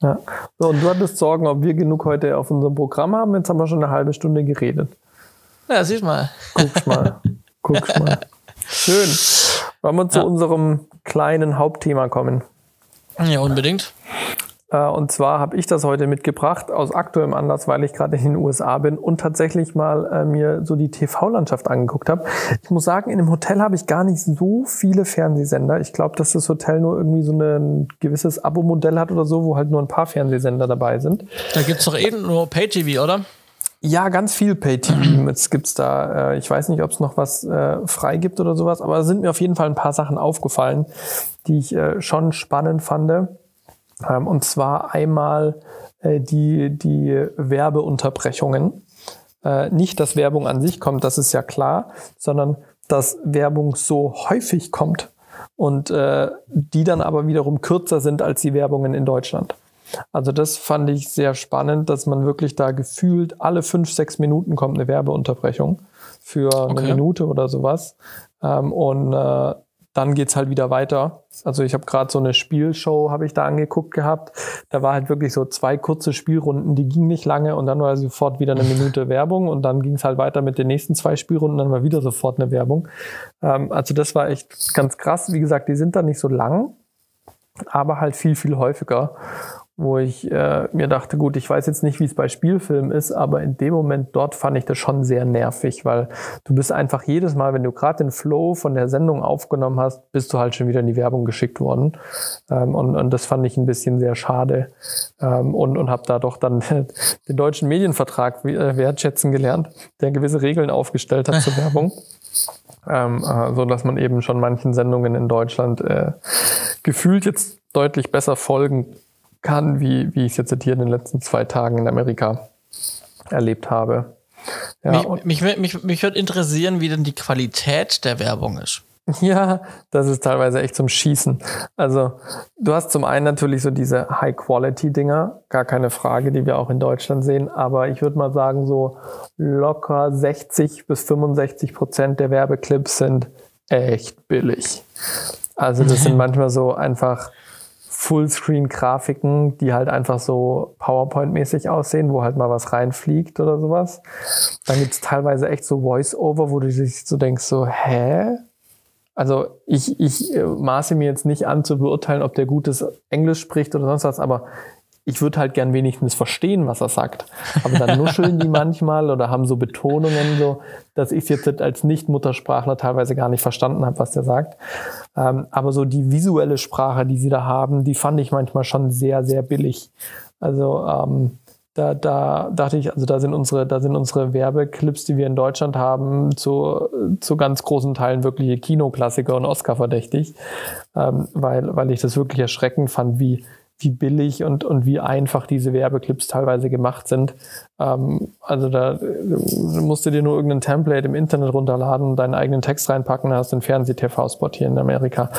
Ja. So, und du hattest Sorgen, ob wir genug heute auf unserem Programm haben. Jetzt haben wir schon eine halbe Stunde geredet. Ja, siehst mal. Guck mal. Guck mal. Schön. Wollen wir zu ja. unserem kleinen Hauptthema kommen? Ja, unbedingt. Äh, und zwar habe ich das heute mitgebracht aus aktuellem Anlass, weil ich gerade in den USA bin und tatsächlich mal äh, mir so die TV-Landschaft angeguckt habe. Ich muss sagen, in dem Hotel habe ich gar nicht so viele Fernsehsender. Ich glaube, dass das Hotel nur irgendwie so ein gewisses Abo-Modell hat oder so, wo halt nur ein paar Fernsehsender dabei sind. Da gibt es doch eben nur Pay-TV, oder? Ja, ganz viel Pay-TV. Jetzt gibt's da, äh, ich weiß nicht, ob es noch was äh, frei gibt oder sowas, aber es sind mir auf jeden Fall ein paar Sachen aufgefallen, die ich äh, schon spannend fand. Ähm, und zwar einmal äh, die, die Werbeunterbrechungen. Äh, nicht, dass Werbung an sich kommt, das ist ja klar, sondern dass Werbung so häufig kommt und äh, die dann aber wiederum kürzer sind als die Werbungen in Deutschland. Also das fand ich sehr spannend, dass man wirklich da gefühlt alle fünf, sechs Minuten kommt eine Werbeunterbrechung für okay. eine Minute oder sowas. Ähm, und äh, dann geht's halt wieder weiter. Also ich habe gerade so eine Spielshow, habe ich da angeguckt gehabt. Da war halt wirklich so zwei kurze Spielrunden, die gingen nicht lange und dann war sofort wieder eine Minute Werbung und dann ging's halt weiter mit den nächsten zwei Spielrunden, dann war wieder sofort eine Werbung. Ähm, also das war echt ganz krass. Wie gesagt, die sind da nicht so lang, aber halt viel, viel häufiger wo ich äh, mir dachte, gut, ich weiß jetzt nicht, wie es bei Spielfilmen ist, aber in dem Moment dort fand ich das schon sehr nervig, weil du bist einfach jedes Mal, wenn du gerade den Flow von der Sendung aufgenommen hast, bist du halt schon wieder in die Werbung geschickt worden. Ähm, und, und das fand ich ein bisschen sehr schade ähm, und, und habe da doch dann den deutschen Medienvertrag äh, wertschätzen gelernt, der gewisse Regeln aufgestellt hat zur Werbung. Ähm, äh, so dass man eben schon manchen Sendungen in Deutschland äh, gefühlt jetzt deutlich besser folgen kann, wie, wie ich es jetzt hier in den letzten zwei Tagen in Amerika erlebt habe. Ja, mich, mich, mich, mich würde interessieren, wie denn die Qualität der Werbung ist. Ja, das ist teilweise echt zum Schießen. Also, du hast zum einen natürlich so diese High-Quality-Dinger, gar keine Frage, die wir auch in Deutschland sehen, aber ich würde mal sagen, so locker 60 bis 65 Prozent der Werbeclips sind echt billig. Also, das sind manchmal so einfach Fullscreen-Grafiken, die halt einfach so PowerPoint-mäßig aussehen, wo halt mal was reinfliegt oder sowas. Dann gibt's teilweise echt so Voice-Over, wo du dich so denkst, so, hä? Also ich, ich äh, maße mir jetzt nicht an zu beurteilen, ob der gutes Englisch spricht oder sonst was, aber ich würde halt gern wenigstens verstehen, was er sagt. Aber dann nuscheln die manchmal oder haben so Betonungen, so, dass ich es jetzt als Nicht-Muttersprachler teilweise gar nicht verstanden habe, was der sagt. Ähm, aber so die visuelle Sprache, die sie da haben, die fand ich manchmal schon sehr, sehr billig. Also ähm, da, da dachte ich, also da sind unsere, da sind unsere Werbeclips, die wir in Deutschland haben, zu, zu ganz großen Teilen wirkliche Kinoklassiker und Oscar verdächtig, ähm, weil, weil ich das wirklich erschreckend fand, wie, wie billig und, und wie einfach diese Werbeclips teilweise gemacht sind. Ähm, also da musst du dir nur irgendein Template im Internet runterladen, deinen eigenen Text reinpacken, hast den Fernseh-TV-Spot hier in Amerika.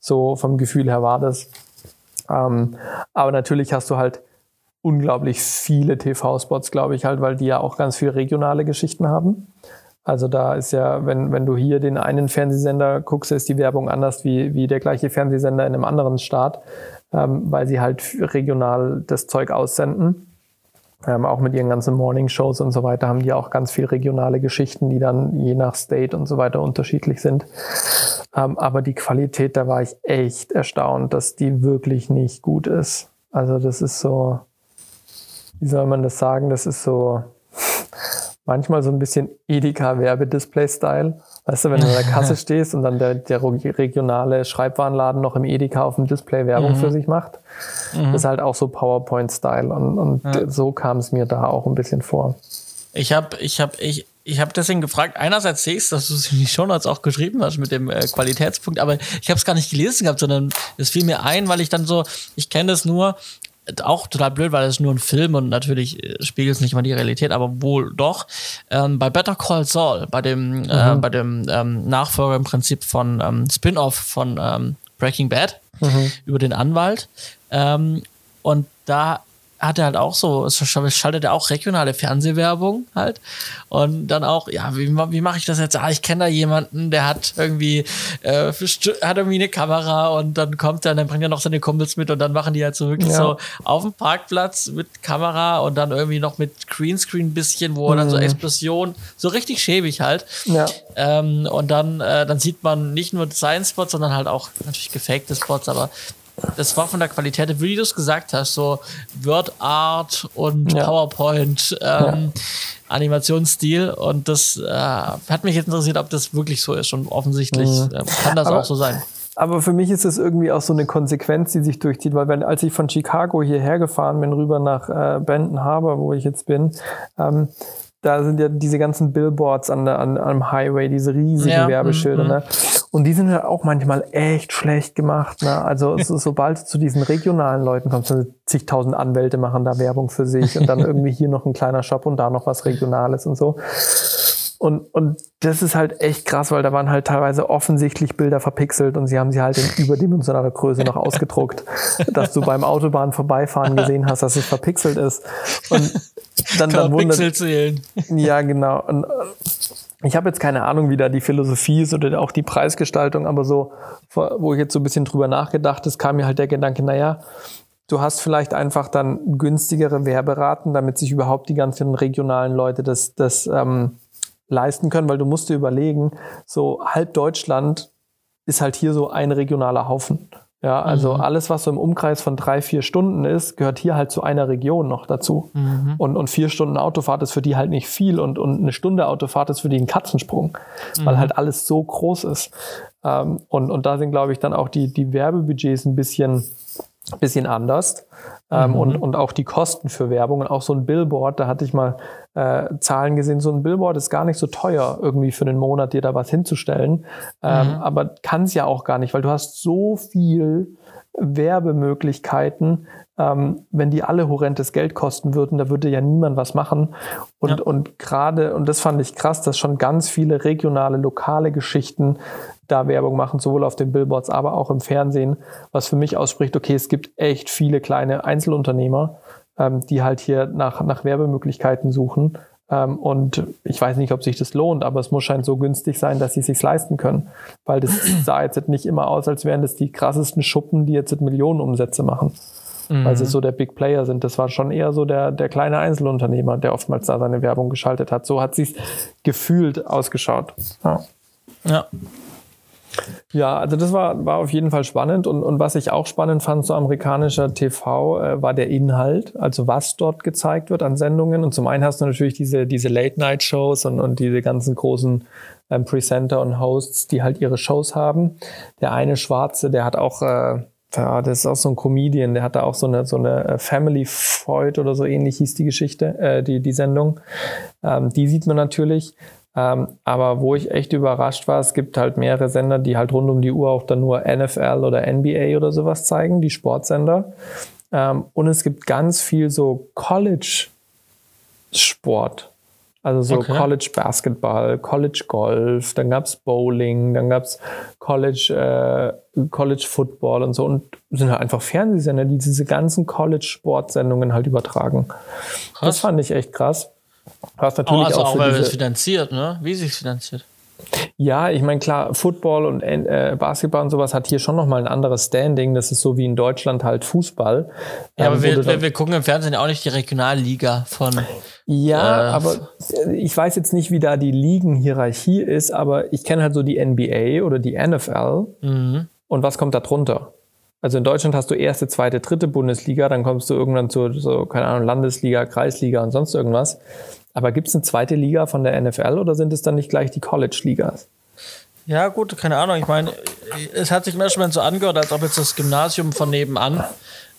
So vom Gefühl her war das. Ähm, aber natürlich hast du halt unglaublich viele TV-Spots, glaube ich, halt, weil die ja auch ganz viel regionale Geschichten haben. Also da ist ja, wenn, wenn du hier den einen Fernsehsender guckst, ist die Werbung anders wie, wie der gleiche Fernsehsender in einem anderen Staat, ähm, weil sie halt regional das Zeug aussenden. Ähm, auch mit ihren ganzen Morning-Shows und so weiter haben die auch ganz viel regionale Geschichten, die dann je nach State und so weiter unterschiedlich sind. Ähm, aber die Qualität, da war ich echt erstaunt, dass die wirklich nicht gut ist. Also das ist so, wie soll man das sagen, das ist so manchmal so ein bisschen Edeka-Werbedisplay-Style. Weißt du, wenn du an der Kasse stehst und dann der, der regionale Schreibwarenladen noch im Edeka auf dem Display Werbung mhm. für sich macht. Mhm. Ist halt auch so PowerPoint-Style. Und, und ja. so kam es mir da auch ein bisschen vor. Ich habe ich hab, ich, ich hab deswegen gefragt, einerseits sehe ich dass du es in die Shownotes auch geschrieben hast mit dem äh, Qualitätspunkt, aber ich habe es gar nicht gelesen gehabt, sondern es fiel mir ein, weil ich dann so, ich kenne das nur, auch total blöd, weil es nur ein Film und natürlich äh, spiegelt es nicht mal die Realität, aber wohl doch. Ähm, bei Better Call Saul, bei dem, äh, mhm. äh, bei dem ähm, Nachfolger im Prinzip von ähm, Spin-off von ähm, Breaking Bad mhm. über den Anwalt. Ähm, und da hat er halt auch so, es schaltet er auch regionale Fernsehwerbung halt. Und dann auch, ja, wie, wie mache ich das jetzt? Ah, ich kenne da jemanden, der hat irgendwie, äh, hat irgendwie eine Kamera und dann kommt er, dann bringt er noch seine Kumpels mit und dann machen die halt so wirklich ja. so auf dem Parkplatz mit Kamera und dann irgendwie noch mit Greenscreen ein bisschen, wo mhm. dann so mhm. Explosion, so richtig schäbig halt. Ja. Ähm, und dann, äh, dann sieht man nicht nur seinen Spots, sondern halt auch natürlich gefakte Spots, aber das war von der Qualität, wie du es gesagt hast, so Word Art und ja. PowerPoint ähm, ja. Animationsstil und das äh, hat mich jetzt interessiert, ob das wirklich so ist und offensichtlich mhm. äh, kann das aber, auch so sein. Aber für mich ist es irgendwie auch so eine Konsequenz, die sich durchzieht, weil wenn, als ich von Chicago hierher gefahren bin, rüber nach äh, Benton Harbor, wo ich jetzt bin, ähm, da sind ja diese ganzen Billboards an der, an, am Highway, diese riesigen ja. Werbeschilder. Mhm. Ne? Und die sind ja auch manchmal echt schlecht gemacht. Ne? Also so, sobald du zu diesen regionalen Leuten kommst, zigtausend Anwälte machen da Werbung für sich und dann irgendwie hier noch ein kleiner Shop und da noch was Regionales und so. Und, und das ist halt echt krass, weil da waren halt teilweise offensichtlich Bilder verpixelt und sie haben sie halt in überdimensionaler Größe noch ausgedruckt, dass du beim Autobahn vorbeifahren gesehen hast, dass es verpixelt ist. Und dann, dann wundert, Pixel zählen. Ja, genau. Und äh, ich habe jetzt keine Ahnung, wie da die Philosophie ist oder auch die Preisgestaltung, aber so, wo ich jetzt so ein bisschen drüber nachgedacht ist, kam mir halt der Gedanke, naja, du hast vielleicht einfach dann günstigere Werberaten, damit sich überhaupt die ganzen regionalen Leute das, das ähm, leisten können, weil du musst dir überlegen, so halb Deutschland ist halt hier so ein regionaler Haufen. Ja, also mhm. alles, was so im Umkreis von drei, vier Stunden ist, gehört hier halt zu einer Region noch dazu. Mhm. Und, und vier Stunden Autofahrt ist für die halt nicht viel und, und eine Stunde Autofahrt ist für die ein Katzensprung, mhm. weil halt alles so groß ist. Ähm, und, und da sind, glaube ich, dann auch die, die Werbebudgets ein bisschen, bisschen anders. Ähm, mhm. und, und auch die Kosten für Werbung und auch so ein Billboard, da hatte ich mal äh, Zahlen gesehen, so ein Billboard ist gar nicht so teuer, irgendwie für den Monat dir da was hinzustellen. Ähm, mhm. Aber kann es ja auch gar nicht, weil du hast so viel Werbemöglichkeiten, ähm, wenn die alle horrentes Geld kosten würden, da würde ja niemand was machen. Und, ja. und gerade, und das fand ich krass, dass schon ganz viele regionale, lokale Geschichten da Werbung machen, sowohl auf den Billboards, aber auch im Fernsehen, was für mich ausspricht, okay, es gibt echt viele kleine Einzelunternehmer, ähm, die halt hier nach, nach Werbemöglichkeiten suchen. Ähm, und ich weiß nicht, ob sich das lohnt, aber es muss scheint so günstig sein, dass sie es sich leisten können. Weil das sah jetzt nicht immer aus, als wären das die krassesten Schuppen, die jetzt Millionenumsätze machen. Mhm. Weil sie so der Big Player sind. Das war schon eher so der, der kleine Einzelunternehmer, der oftmals da seine Werbung geschaltet hat. So hat sie gefühlt ausgeschaut. Ja. ja. Ja, also das war, war auf jeden Fall spannend. Und, und was ich auch spannend fand, so amerikanischer TV, äh, war der Inhalt, also was dort gezeigt wird an Sendungen. Und zum einen hast du natürlich diese, diese Late-Night-Shows und, und diese ganzen großen ähm, Presenter und Hosts, die halt ihre Shows haben. Der eine Schwarze, der hat auch äh, ja, das ist auch so ein Comedian, der hatte auch so eine, so eine äh, Family Freud oder so ähnlich hieß die Geschichte, äh, die, die Sendung. Ähm, die sieht man natürlich. Ähm, aber wo ich echt überrascht war, es gibt halt mehrere Sender, die halt rund um die Uhr auch dann nur NFL oder NBA oder sowas zeigen, die Sportsender. Ähm, und es gibt ganz viel so College-Sport. Also so okay. College Basketball, College Golf, dann gab's Bowling, dann gab's College, äh, College Football und so. Und sind halt einfach Fernsehsender, die diese ganzen College-Sportsendungen halt übertragen. Krass. Das fand ich echt krass. Was natürlich oh, also auch, auch weil es finanziert, ne? Wie sich finanziert. Ja, ich meine, klar, Football und äh, Basketball und sowas hat hier schon nochmal ein anderes Standing. Das ist so wie in Deutschland halt Fußball. Ja, ähm, aber wir, wir, wir, gucken im Fernsehen auch nicht die Regionalliga von. Ja, äh, aber ich weiß jetzt nicht, wie da die Ligenhierarchie ist, aber ich kenne halt so die NBA oder die NFL. Mhm. Und was kommt da drunter? Also in Deutschland hast du erste, zweite, dritte Bundesliga, dann kommst du irgendwann zur, so, keine Ahnung, Landesliga, Kreisliga und sonst irgendwas. Aber gibt es eine zweite Liga von der NFL oder sind es dann nicht gleich die College-Ligas? Ja, gut, keine Ahnung. Ich meine, es hat sich Moment so angehört, als ob jetzt das Gymnasium von nebenan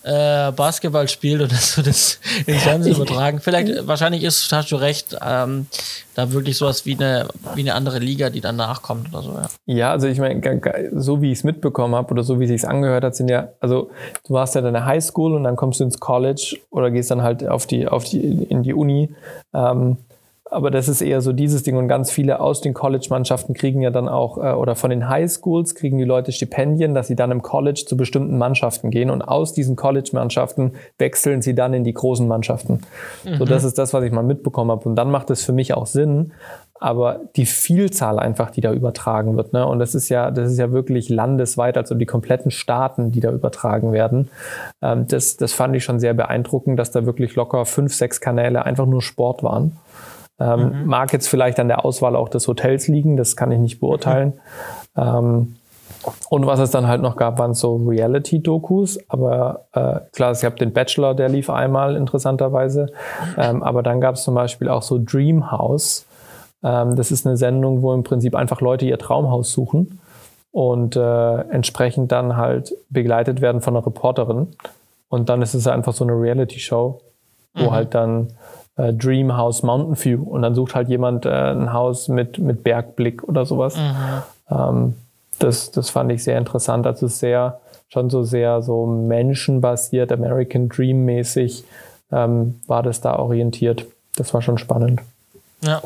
äh, Basketball spielt und das, das ins Fernsehen übertragen. Vielleicht, wahrscheinlich ist, hast du recht, ähm, da wirklich sowas wie eine, wie eine andere Liga, die dann nachkommt oder so, ja. Ja, also ich meine, so wie ich es mitbekommen habe oder so wie es sich angehört hat, sind ja, also du warst ja deine Highschool und dann kommst du ins College oder gehst dann halt auf die, auf die, in die Uni. Ähm, aber das ist eher so dieses Ding und ganz viele aus den College-Mannschaften kriegen ja dann auch, äh, oder von den Highschools kriegen die Leute Stipendien, dass sie dann im College zu bestimmten Mannschaften gehen und aus diesen College-Mannschaften wechseln sie dann in die großen Mannschaften. Mhm. So, das ist das, was ich mal mitbekommen habe. Und dann macht es für mich auch Sinn, aber die Vielzahl einfach, die da übertragen wird, ne? Und das ist ja, das ist ja wirklich landesweit, also die kompletten Staaten, die da übertragen werden. Ähm, das, das fand ich schon sehr beeindruckend, dass da wirklich locker fünf, sechs Kanäle einfach nur Sport waren. Ähm, mhm. Mag jetzt vielleicht an der Auswahl auch des Hotels liegen, das kann ich nicht beurteilen. Mhm. Ähm, und was es dann halt noch gab, waren so Reality-Dokus. Aber äh, klar, es gab den Bachelor, der lief einmal interessanterweise. Ähm, aber dann gab es zum Beispiel auch so Dream House. Ähm, das ist eine Sendung, wo im Prinzip einfach Leute ihr Traumhaus suchen und äh, entsprechend dann halt begleitet werden von einer Reporterin. Und dann ist es einfach so eine Reality-Show, wo mhm. halt dann äh, Dream House Mountain View und dann sucht halt jemand äh, ein Haus mit, mit Bergblick oder sowas. Mhm. Ähm, das, das fand ich sehr interessant. Also sehr, schon so sehr so menschenbasiert, American Dream mäßig ähm, war das da orientiert. Das war schon spannend. Ja.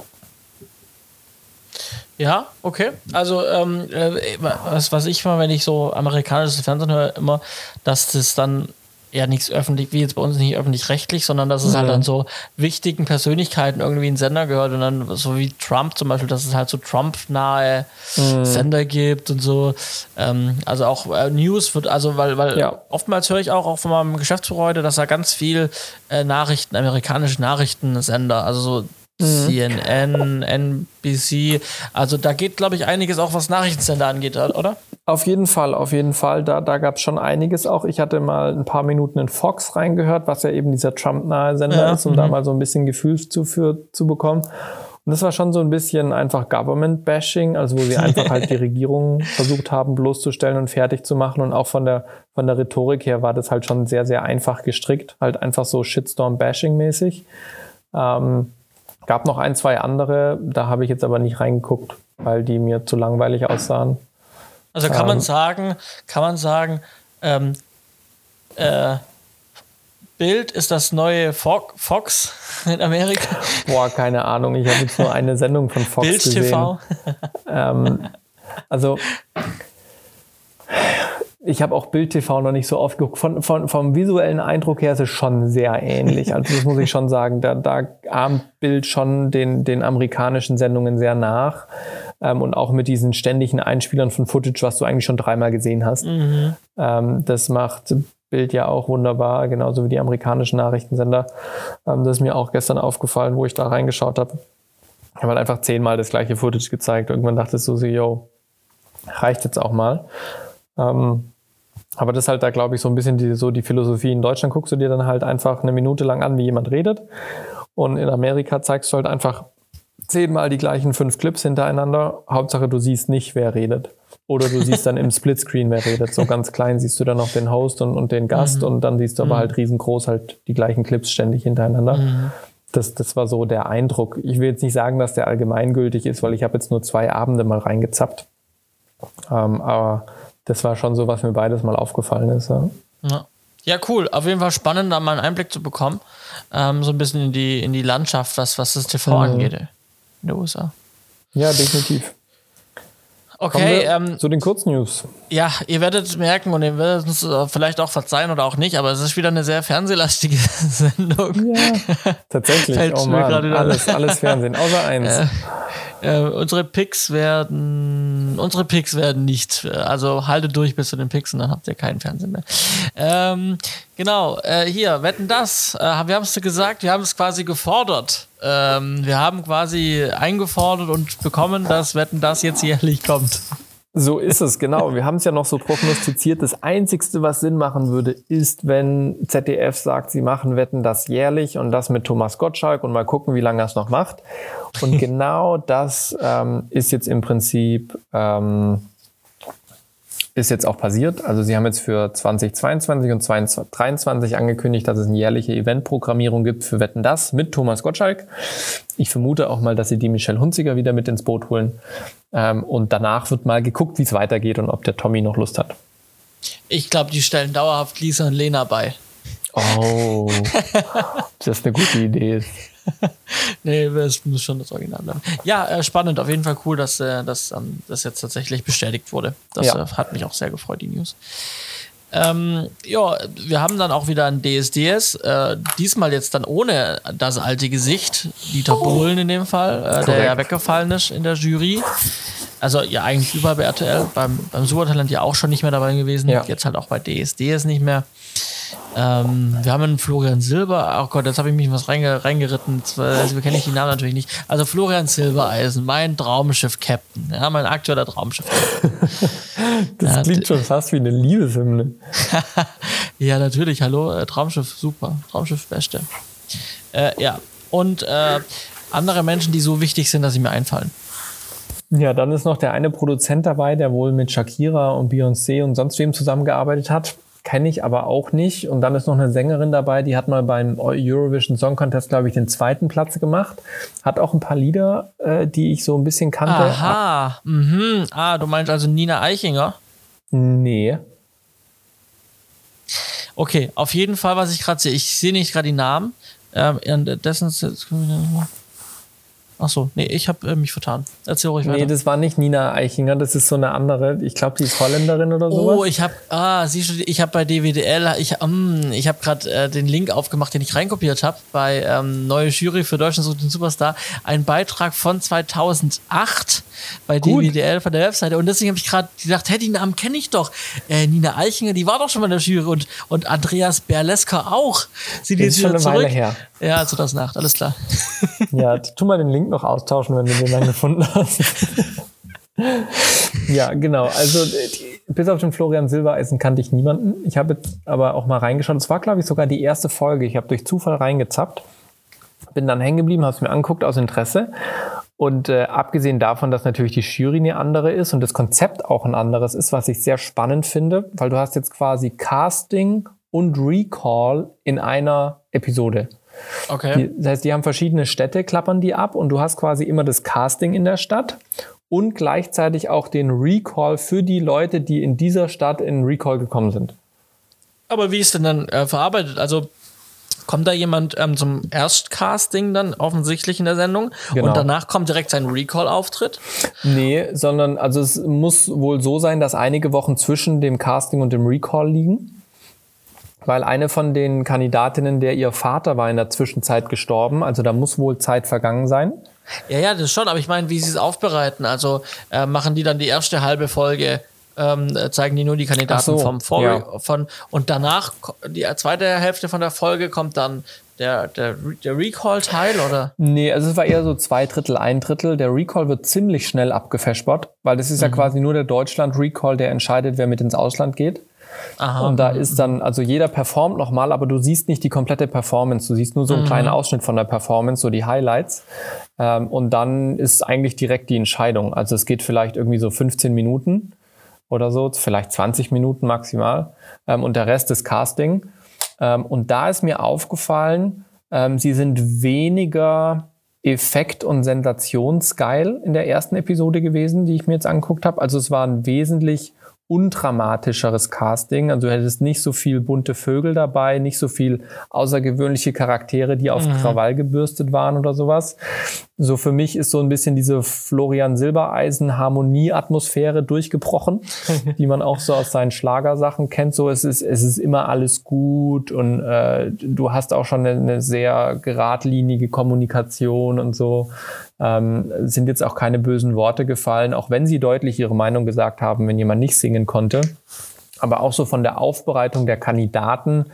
Ja, okay. Also ähm, äh, was, was ich mal, wenn ich so amerikanisches Fernsehen höre, immer, dass das dann ja nichts öffentlich, wie jetzt bei uns nicht öffentlich-rechtlich, sondern dass es halt ja. halt dann so wichtigen Persönlichkeiten irgendwie in Sender gehört und dann so wie Trump zum Beispiel, dass es halt so Trump-nahe mhm. Sender gibt und so. Ähm, also auch äh, News wird, also weil, weil ja. oftmals höre ich auch, auch von meinem Geschäftsführer dass er ganz viel äh, Nachrichten, amerikanische Nachrichtensender, also so. CNN, NBC. Also da geht, glaube ich, einiges auch, was Nachrichtensender angeht, oder? Auf jeden Fall, auf jeden Fall. Da, da gab es schon einiges auch. Ich hatte mal ein paar Minuten in Fox reingehört, was ja eben dieser Trump-nahe Sender ja. ist, um mhm. da mal so ein bisschen Gefühl zu, für, zu bekommen. Und das war schon so ein bisschen einfach Government-Bashing, also wo sie einfach halt die Regierung versucht haben, bloßzustellen und fertig zu machen. Und auch von der, von der Rhetorik her war das halt schon sehr, sehr einfach gestrickt. Halt einfach so Shitstorm-Bashing-mäßig. Ähm, Gab noch ein, zwei andere, da habe ich jetzt aber nicht reingeguckt, weil die mir zu langweilig aussahen. Also kann ähm, man sagen, kann man sagen, ähm, äh, Bild ist das neue Fox in Amerika? Boah, keine Ahnung. Ich habe jetzt nur eine Sendung von Fox Bild gesehen. TV. Ähm, also ich habe auch Bild TV noch nicht so oft geguckt. Von, von, vom visuellen Eindruck her ist es schon sehr ähnlich. Also das muss ich schon sagen. Da, da ahmt Bild schon den, den amerikanischen Sendungen sehr nach. Ähm, und auch mit diesen ständigen Einspielern von Footage, was du eigentlich schon dreimal gesehen hast. Mhm. Ähm, das macht Bild ja auch wunderbar, genauso wie die amerikanischen Nachrichtensender. Ähm, das ist mir auch gestern aufgefallen, wo ich da reingeschaut habe. Ich habe halt einfach zehnmal das gleiche Footage gezeigt. Irgendwann dachte ich so, yo, reicht jetzt auch mal. Ähm, aber das ist halt da, glaube ich, so ein bisschen die, so die Philosophie. In Deutschland guckst du dir dann halt einfach eine Minute lang an, wie jemand redet. Und in Amerika zeigst du halt einfach zehnmal die gleichen fünf Clips hintereinander. Hauptsache, du siehst nicht, wer redet. Oder du siehst dann im Splitscreen, wer redet. So ganz klein siehst du dann noch den Host und, und den Gast mhm. und dann siehst du aber mhm. halt riesengroß halt die gleichen Clips ständig hintereinander. Mhm. Das, das war so der Eindruck. Ich will jetzt nicht sagen, dass der allgemeingültig ist, weil ich habe jetzt nur zwei Abende mal reingezappt. Ähm, aber das war schon so, was mir beides mal aufgefallen ist. Ja. ja. Ja, cool. Auf jeden Fall spannend, da mal einen Einblick zu bekommen. Ähm, so ein bisschen in die, in die Landschaft, was, was das TV mhm. angeht in den USA. Ja, definitiv. Okay, ähm, zu den Kurznews. Ja, ihr werdet merken und ihr werdet uns vielleicht auch verzeihen oder auch nicht, aber es ist wieder eine sehr fernsehlastige Sendung. Ja, tatsächlich. oh Mann, alles, alles Fernsehen, außer eins. Äh, äh, unsere Picks werden, unsere Picks werden nicht, also haltet durch bis zu den Picks und dann habt ihr keinen Fernsehen mehr. Ähm, genau, äh, hier, wetten das. Äh, wir haben es gesagt, wir haben es quasi gefordert. Ähm, wir haben quasi eingefordert und bekommen, dass wetten das jetzt jährlich kommt. So ist es, genau. Wir haben es ja noch so prognostiziert. Das Einzigste, was Sinn machen würde, ist, wenn ZDF sagt, sie machen Wetten das jährlich und das mit Thomas Gottschalk und mal gucken, wie lange es noch macht. Und genau das ähm, ist jetzt im Prinzip ähm, ist jetzt auch passiert. Also sie haben jetzt für 2022 und 2023 angekündigt, dass es eine jährliche Eventprogrammierung gibt für Wetten das mit Thomas Gottschalk. Ich vermute auch mal, dass sie die Michelle Hunziger wieder mit ins Boot holen. Ähm, und danach wird mal geguckt, wie es weitergeht und ob der Tommy noch Lust hat. Ich glaube, die stellen dauerhaft Lisa und Lena bei. Oh, das ist eine gute Idee. nee, es muss schon das Original bleiben. Ja, äh, spannend. Auf jeden Fall cool, dass äh, das, ähm, das jetzt tatsächlich bestätigt wurde. Das ja. äh, hat mich auch sehr gefreut, die News. Ähm, ja, wir haben dann auch wieder ein DSDS. Äh, diesmal jetzt dann ohne das alte Gesicht, Dieter Bohlen in dem Fall, äh, der ja weggefallen ist in der Jury. Also ja, eigentlich überall bei RTL, beim, beim Supertalent ja auch schon nicht mehr dabei gewesen. Ja. Jetzt halt auch bei DSDS nicht mehr. Ähm, wir haben einen Florian Silber. Oh Gott, jetzt habe ich mich was reinge reingeritten. Also, kenne ich die Namen natürlich nicht. Also Florian Silbereisen, mein Traumschiff-Captain. Ja, mein aktueller Traumschiff-Captain. das ja, klingt schon fast wie eine Liebeshymne. ja, natürlich. Hallo, äh, Traumschiff, super. Traumschiff, beste. Äh, ja, und äh, andere Menschen, die so wichtig sind, dass sie mir einfallen. Ja, dann ist noch der eine Produzent dabei, der wohl mit Shakira und Beyoncé und sonst wem zusammengearbeitet hat kenne ich aber auch nicht. Und dann ist noch eine Sängerin dabei, die hat mal beim Eurovision Song Contest, glaube ich, den zweiten Platz gemacht. Hat auch ein paar Lieder, äh, die ich so ein bisschen kannte. Aha. Mhm. Ah, du meinst also Nina Eichinger? Nee. Okay, auf jeden Fall, was ich gerade sehe, ich sehe nicht gerade die Namen. Ähm, dessen, Ach so, nee, ich habe äh, mich vertan. Erzähl ruhig weiter. Nee, das war nicht Nina Eichinger, das ist so eine andere. Ich glaube, die ist Holländerin oder so. Oh, ich habe, ah, siehst du, ich habe bei DWDL, ich, um, ich habe gerade äh, den Link aufgemacht, den ich reinkopiert habe bei ähm, Neue Jury für Deutschland sucht den Superstar. Ein Beitrag von 2008 bei Gut. DWDL von der Webseite. Und deswegen habe ich gerade gedacht, hey, die Namen kenne ich doch. Äh, Nina Eichinger, die war doch schon mal in der Jury und, und Andreas Berleska auch. Sie ist schon eine zurück. Weile her. Ja, 2008, alles klar. ja, tu mal den Link noch austauschen, wenn du den dann gefunden hast. ja, genau. Also bis auf den Florian Silbereisen kannte ich niemanden. Ich habe jetzt aber auch mal reingeschaut. Es war, glaube ich, sogar die erste Folge. Ich habe durch Zufall reingezappt, bin dann hängen geblieben, habe es mir angeguckt aus Interesse. Und äh, abgesehen davon, dass natürlich die Jury eine andere ist und das Konzept auch ein anderes ist, was ich sehr spannend finde, weil du hast jetzt quasi Casting und Recall in einer Episode. Okay. Die, das heißt, die haben verschiedene Städte, klappern die ab und du hast quasi immer das Casting in der Stadt und gleichzeitig auch den Recall für die Leute, die in dieser Stadt in Recall gekommen sind. Aber wie ist denn dann äh, verarbeitet? Also kommt da jemand ähm, zum Erstcasting dann offensichtlich in der Sendung genau. und danach kommt direkt sein Recall-Auftritt? Nee, sondern also es muss wohl so sein, dass einige Wochen zwischen dem Casting und dem Recall liegen weil eine von den Kandidatinnen, der ihr Vater war in der Zwischenzeit gestorben, also da muss wohl Zeit vergangen sein. Ja, ja, das schon, aber ich meine, wie sie es aufbereiten. Also äh, machen die dann die erste halbe Folge, ähm, zeigen die nur die Kandidaten so, vom Vor ja. von und danach die zweite Hälfte von der Folge kommt dann der, der, der Recall-Teil, oder? Nee, also es war eher so zwei Drittel, ein Drittel. Der Recall wird ziemlich schnell abgefespert, weil das ist mhm. ja quasi nur der Deutschland-Recall, der entscheidet, wer mit ins Ausland geht. Aha. Und da ist dann, also jeder performt nochmal, aber du siehst nicht die komplette Performance. Du siehst nur so einen mhm. kleinen Ausschnitt von der Performance, so die Highlights. Ähm, und dann ist eigentlich direkt die Entscheidung. Also es geht vielleicht irgendwie so 15 Minuten. oder so, vielleicht 20 Minuten maximal. Ähm, und der Rest ist Casting. Ähm, und da ist mir aufgefallen, ähm, sie sind weniger Effekt- und Sensationsgeil in der ersten Episode gewesen, die ich mir jetzt angeguckt habe. Also es waren wesentlich undramatischeres Casting. Also du hättest nicht so viel bunte Vögel dabei, nicht so viel außergewöhnliche Charaktere, die auf mhm. Krawall gebürstet waren oder sowas. So für mich ist so ein bisschen diese Florian Silbereisen Harmonieatmosphäre durchgebrochen, die man auch so aus seinen Schlagersachen kennt. So es ist es ist immer alles gut und äh, du hast auch schon eine, eine sehr geradlinige Kommunikation und so. Ähm, sind jetzt auch keine bösen Worte gefallen, auch wenn sie deutlich ihre Meinung gesagt haben, wenn jemand nicht singen konnte. Aber auch so von der Aufbereitung der Kandidaten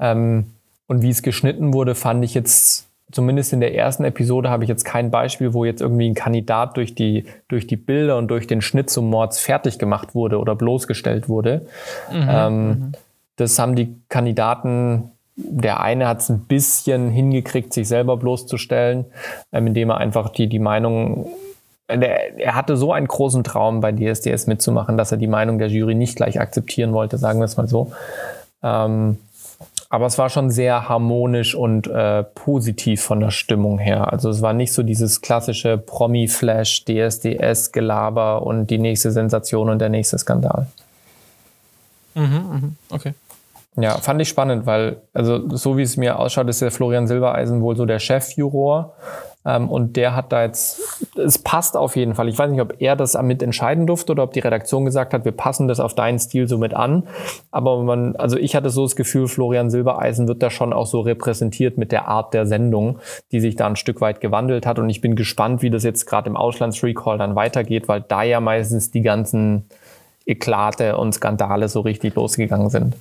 ähm, und wie es geschnitten wurde, fand ich jetzt zumindest in der ersten Episode habe ich jetzt kein Beispiel, wo jetzt irgendwie ein Kandidat durch die, durch die Bilder und durch den Schnitt zum Mords fertig gemacht wurde oder bloßgestellt wurde. Mhm, ähm, mhm. das haben die Kandidaten der eine hat es ein bisschen hingekriegt, sich selber bloßzustellen, ähm, indem er einfach die, die Meinung, äh, er hatte so einen großen Traum bei DSDS mitzumachen, dass er die Meinung der Jury nicht gleich akzeptieren wollte, sagen wir es mal so. Ähm, aber es war schon sehr harmonisch und äh, positiv von der Stimmung her. Also es war nicht so dieses klassische Promi-Flash, DSDS-Gelaber und die nächste Sensation und der nächste Skandal. Mhm, mh, okay. Ja, fand ich spannend, weil, also so wie es mir ausschaut, ist der Florian Silbereisen wohl so der Chefjuror. Ähm, und der hat da jetzt, es passt auf jeden Fall. Ich weiß nicht, ob er das mit entscheiden durfte oder ob die Redaktion gesagt hat, wir passen das auf deinen Stil so mit an. Aber man, also ich hatte so das Gefühl, Florian Silbereisen wird da schon auch so repräsentiert mit der Art der Sendung, die sich da ein Stück weit gewandelt hat. Und ich bin gespannt, wie das jetzt gerade im Auslandsrecall dann weitergeht, weil da ja meistens die ganzen Eklate und Skandale so richtig losgegangen sind.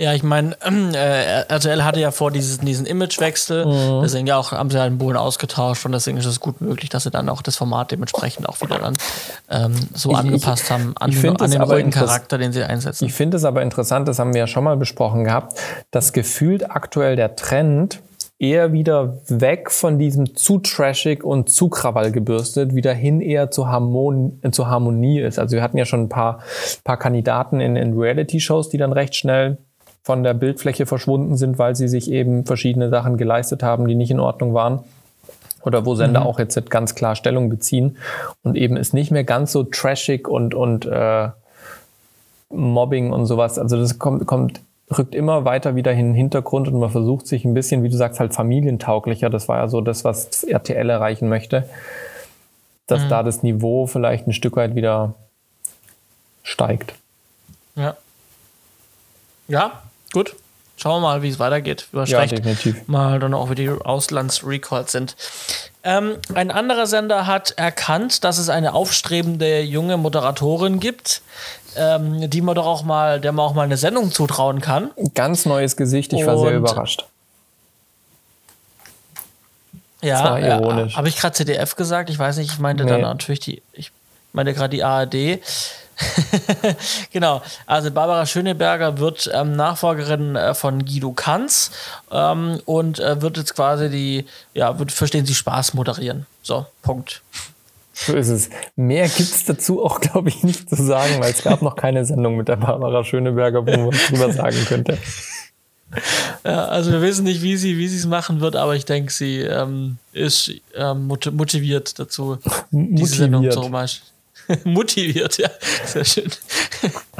Ja, ich meine, äh, RTL hatte ja vor dieses, diesen Imagewechsel, mhm. deswegen ja auch haben sie halt den Boden ausgetauscht und deswegen ist es gut möglich, dass sie dann auch das Format dementsprechend auch wieder dann ähm, so ich, angepasst ich, haben an, den, an den ruhigen Charakter, den sie einsetzen. Ich finde es aber interessant, das haben wir ja schon mal besprochen gehabt, dass gefühlt aktuell der Trend eher wieder weg von diesem zu trashig und zu Krawall gebürstet, wieder hin eher zur, Harmon zur Harmonie ist. Also wir hatten ja schon ein paar, paar Kandidaten in, in Reality-Shows, die dann recht schnell von der Bildfläche verschwunden sind, weil sie sich eben verschiedene Sachen geleistet haben, die nicht in Ordnung waren. Oder wo Sender mhm. auch jetzt ganz klar Stellung beziehen und eben ist nicht mehr ganz so trashig und, und äh, Mobbing und sowas. Also das kommt, kommt, rückt immer weiter wieder in den Hintergrund und man versucht sich ein bisschen, wie du sagst, halt familientauglicher. Das war ja so das, was RTL erreichen möchte. Dass mhm. da das Niveau vielleicht ein Stück weit wieder steigt. Ja. Ja, Gut, schauen wir mal, wie es weitergeht. Hast ja, definitiv. Mal dann auch, wie die Auslandsrecalls sind. Ähm, ein anderer Sender hat erkannt, dass es eine aufstrebende junge Moderatorin gibt, ähm, die man doch auch mal, der man auch mal eine Sendung zutrauen kann. Ganz neues Gesicht, ich war Und sehr überrascht. Ja, ironisch. Äh, habe ich gerade CDF gesagt? Ich weiß nicht, ich meinte nee. dann natürlich die, ich meinte gerade die ARD. genau, also Barbara Schöneberger wird ähm, Nachfolgerin äh, von Guido Kanz ähm, und äh, wird jetzt quasi die, ja, wird Verstehen Sie Spaß moderieren. So, Punkt. So ist es. Mehr gibt es dazu auch, glaube ich, nicht zu sagen, weil es gab noch keine Sendung mit der Barbara Schöneberger, wo man drüber sagen könnte. Ja, also wir wissen nicht, wie sie wie es machen wird, aber ich denke, sie ähm, ist ähm, motiviert dazu, motiviert. diese Sendung zu motiviert, ja. Sehr schön.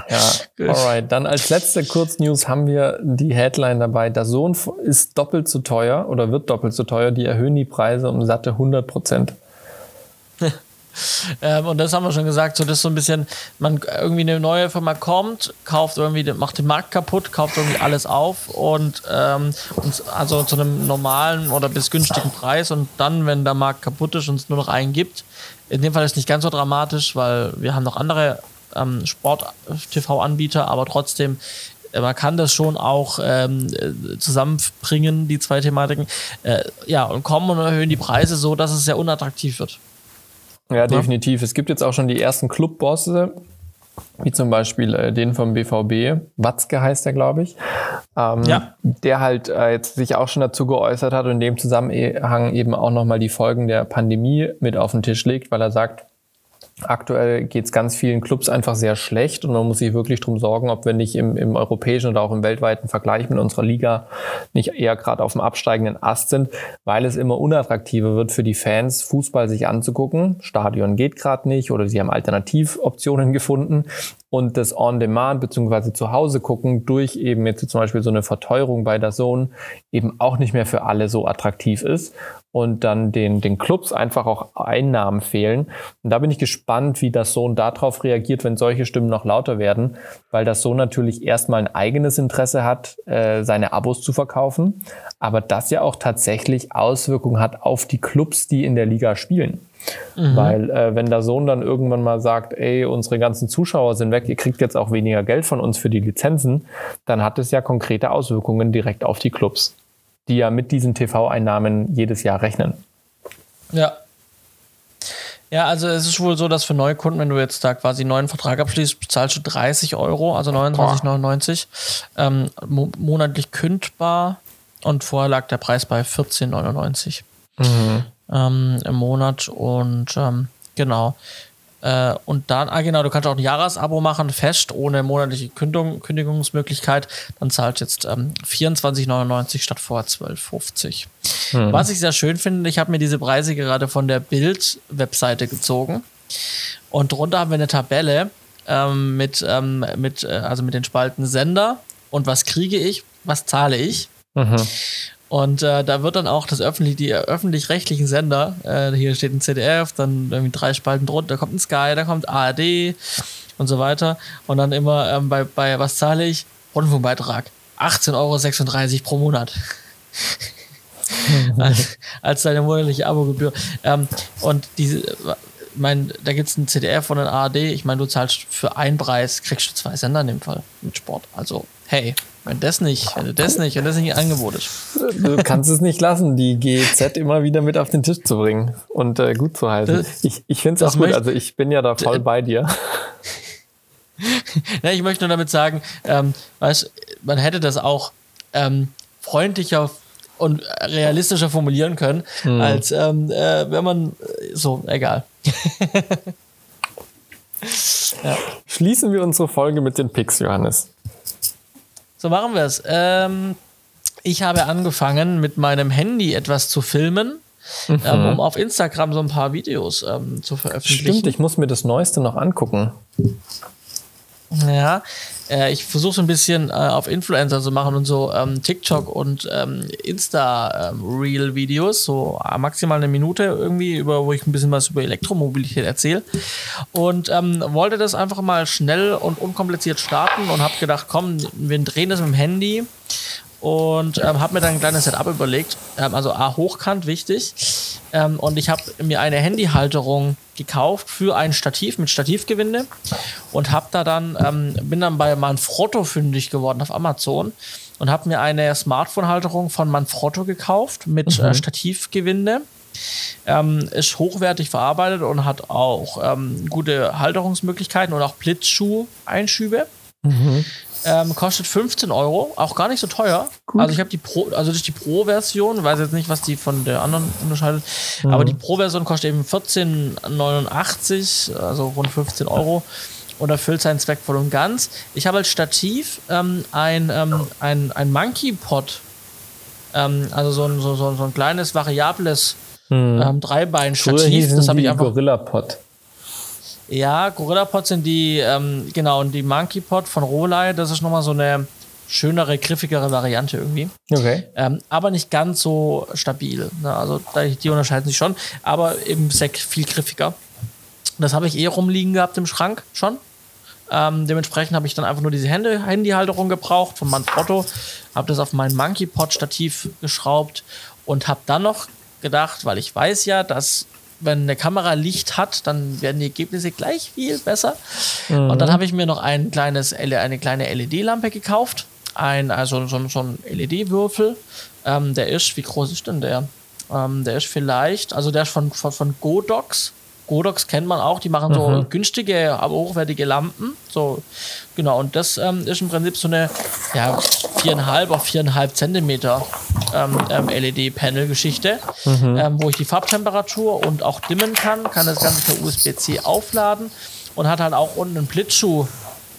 Ja, alright. Dann als letzte Kurznews haben wir die Headline dabei. Der Sohn ist doppelt so teuer oder wird doppelt so teuer. Die erhöhen die Preise um satte 100 Prozent. Ähm, und das haben wir schon gesagt, so das so ein bisschen, man irgendwie eine neue Firma kommt, kauft irgendwie, macht den Markt kaputt, kauft irgendwie alles auf und, ähm, und also zu einem normalen oder bis günstigen Preis und dann, wenn der Markt kaputt ist und es nur noch einen gibt, in dem Fall ist es nicht ganz so dramatisch, weil wir haben noch andere ähm, Sport-TV-Anbieter, aber trotzdem äh, man kann das schon auch ähm, zusammenbringen, die zwei Thematiken. Äh, ja, und kommen und erhöhen die Preise so, dass es sehr unattraktiv wird. Ja, definitiv. Es gibt jetzt auch schon die ersten Clubbosse, wie zum Beispiel äh, den vom BVB, Watzke heißt der, glaube ich, ähm, ja. der halt äh, jetzt sich auch schon dazu geäußert hat und in dem Zusammenhang eben auch nochmal die Folgen der Pandemie mit auf den Tisch legt, weil er sagt, Aktuell geht es ganz vielen Clubs einfach sehr schlecht und man muss sich wirklich drum sorgen, ob wir nicht im, im europäischen oder auch im weltweiten Vergleich mit unserer Liga nicht eher gerade auf dem absteigenden Ast sind, weil es immer unattraktiver wird für die Fans, Fußball sich anzugucken. Stadion geht gerade nicht oder sie haben Alternativoptionen gefunden und das On-Demand bzw. zu Hause gucken durch eben jetzt zum Beispiel so eine Verteuerung bei der Zone eben auch nicht mehr für alle so attraktiv ist und dann den, den Clubs einfach auch Einnahmen fehlen. Und da bin ich gespannt, wie das Sohn darauf reagiert, wenn solche Stimmen noch lauter werden, weil das Sohn natürlich erstmal ein eigenes Interesse hat, äh, seine Abos zu verkaufen, aber das ja auch tatsächlich Auswirkungen hat auf die Clubs, die in der Liga spielen. Mhm. Weil äh, wenn der Sohn dann irgendwann mal sagt, ey, unsere ganzen Zuschauer sind weg, ihr kriegt jetzt auch weniger Geld von uns für die Lizenzen, dann hat es ja konkrete Auswirkungen direkt auf die Clubs die ja mit diesen TV-Einnahmen jedes Jahr rechnen. Ja. Ja, also es ist wohl so, dass für neue Kunden, wenn du jetzt da quasi einen neuen Vertrag abschließt, bezahlst du 30 Euro, also 29,99 ähm, mo monatlich kündbar und vorher lag der Preis bei 14,99 mhm. Ähm, im Monat und ähm, genau. Äh, und dann, ah genau, du kannst auch ein Jahresabo machen, fest, ohne monatliche Kündigung, Kündigungsmöglichkeit. Dann zahlt jetzt ähm, 24,99 statt vor 12,50. Hm. Was ich sehr schön finde, ich habe mir diese Preise gerade von der Bild-Webseite gezogen. Und drunter haben wir eine Tabelle ähm, mit, ähm, mit, äh, also mit den Spalten Sender und was kriege ich, was zahle ich. Mhm. Und äh, da wird dann auch das öffentlich, die öffentlich-rechtlichen Sender, äh, hier steht ein CDF, dann irgendwie drei Spalten drunter, da kommt ein Sky, da kommt ARD und so weiter. Und dann immer ähm, bei, bei, was zahle ich? Rundfunkbeitrag. 18,36 Euro pro Monat. als, als deine monatliche Abogebühr. Ähm, und diese, mein, da gibt es ein CDF von der ARD. Ich meine, du zahlst für einen Preis, kriegst du zwei Sender in dem Fall mit Sport. Also, hey, wenn das nicht, wenn das nicht, wenn das nicht ein Angebot ist. Du kannst es nicht lassen, die GZ immer wieder mit auf den Tisch zu bringen und äh, gut zu halten. Das, ich ich finde es auch gut, also ich bin ja da voll bei dir. ja, ich möchte nur damit sagen, ähm, weißt, man hätte das auch ähm, freundlicher und realistischer formulieren können, hm. als ähm, äh, wenn man so, egal. ja. Schließen wir unsere Folge mit den Picks, Johannes. So machen wir es. Ähm, ich habe angefangen, mit meinem Handy etwas zu filmen. Mhm. Ähm, um auf Instagram so ein paar Videos ähm, zu veröffentlichen. Stimmt, ich muss mir das Neueste noch angucken. Ja, äh, ich versuche so ein bisschen äh, auf Influencer zu machen und so ähm, TikTok und ähm, Insta-Reel-Videos, so äh, maximal eine Minute irgendwie, über, wo ich ein bisschen was über Elektromobilität erzähle. Und ähm, wollte das einfach mal schnell und unkompliziert starten und habe gedacht, komm, wir drehen das mit dem Handy und ähm, habe mir dann ein kleines Setup überlegt. Ähm, also A, hochkant, wichtig. Ähm, und ich habe mir eine Handyhalterung gekauft für ein Stativ mit Stativgewinde und habe da dann, ähm, bin dann bei Manfrotto fündig geworden auf Amazon und habe mir eine Smartphone-Halterung von Manfrotto gekauft mit äh, mhm. äh, Stativgewinde. Ähm, ist hochwertig verarbeitet und hat auch ähm, gute Halterungsmöglichkeiten und auch Blitzschuh-Einschübe. Mhm. Ähm, kostet 15 Euro, auch gar nicht so teuer. Gut. Also ich habe die Pro, also durch die Pro-Version, weiß jetzt nicht, was die von der anderen unterscheidet, mhm. aber die Pro-Version kostet eben 14,89, also rund 15 Euro und erfüllt seinen Zweck voll und ganz. Ich habe als Stativ ähm, ein, ähm, ein, ein Monkey Pod, ähm, also so ein, so, so, so ein kleines variables mhm. ähm, Dreibein-Stativ. Das habe ich einfach. Gorilla Pod. Ja, Gorilla Pod sind die, ähm, genau, und die Monkey Pod von Rolei, das ist nochmal so eine schönere, griffigere Variante irgendwie. Okay. Ähm, aber nicht ganz so stabil. Ne? Also die unterscheiden sich schon, aber eben sehr viel griffiger. Das habe ich eh rumliegen gehabt im Schrank schon. Ähm, dementsprechend habe ich dann einfach nur diese Hände Handyhalterung gebraucht von Manfrotto, habe das auf mein Monkey Pod Stativ geschraubt und habe dann noch gedacht, weil ich weiß ja, dass wenn eine Kamera Licht hat, dann werden die Ergebnisse gleich viel besser. Mhm. Und dann habe ich mir noch ein kleines, eine kleine LED-Lampe gekauft. Ein, also so, so ein LED-Würfel. Ähm, der ist, wie groß ist denn der? Ähm, der ist vielleicht, also der ist von, von, von Godox. Godox kennt man auch, die machen so mhm. günstige, aber hochwertige Lampen. So, genau, und das ähm, ist im Prinzip so eine, ja, viereinhalb auf viereinhalb Zentimeter ähm, ähm, LED-Panel-Geschichte, mhm. ähm, wo ich die Farbtemperatur und auch dimmen kann, kann das Ganze per USB-C aufladen und hat halt auch unten einen Blitzschuh,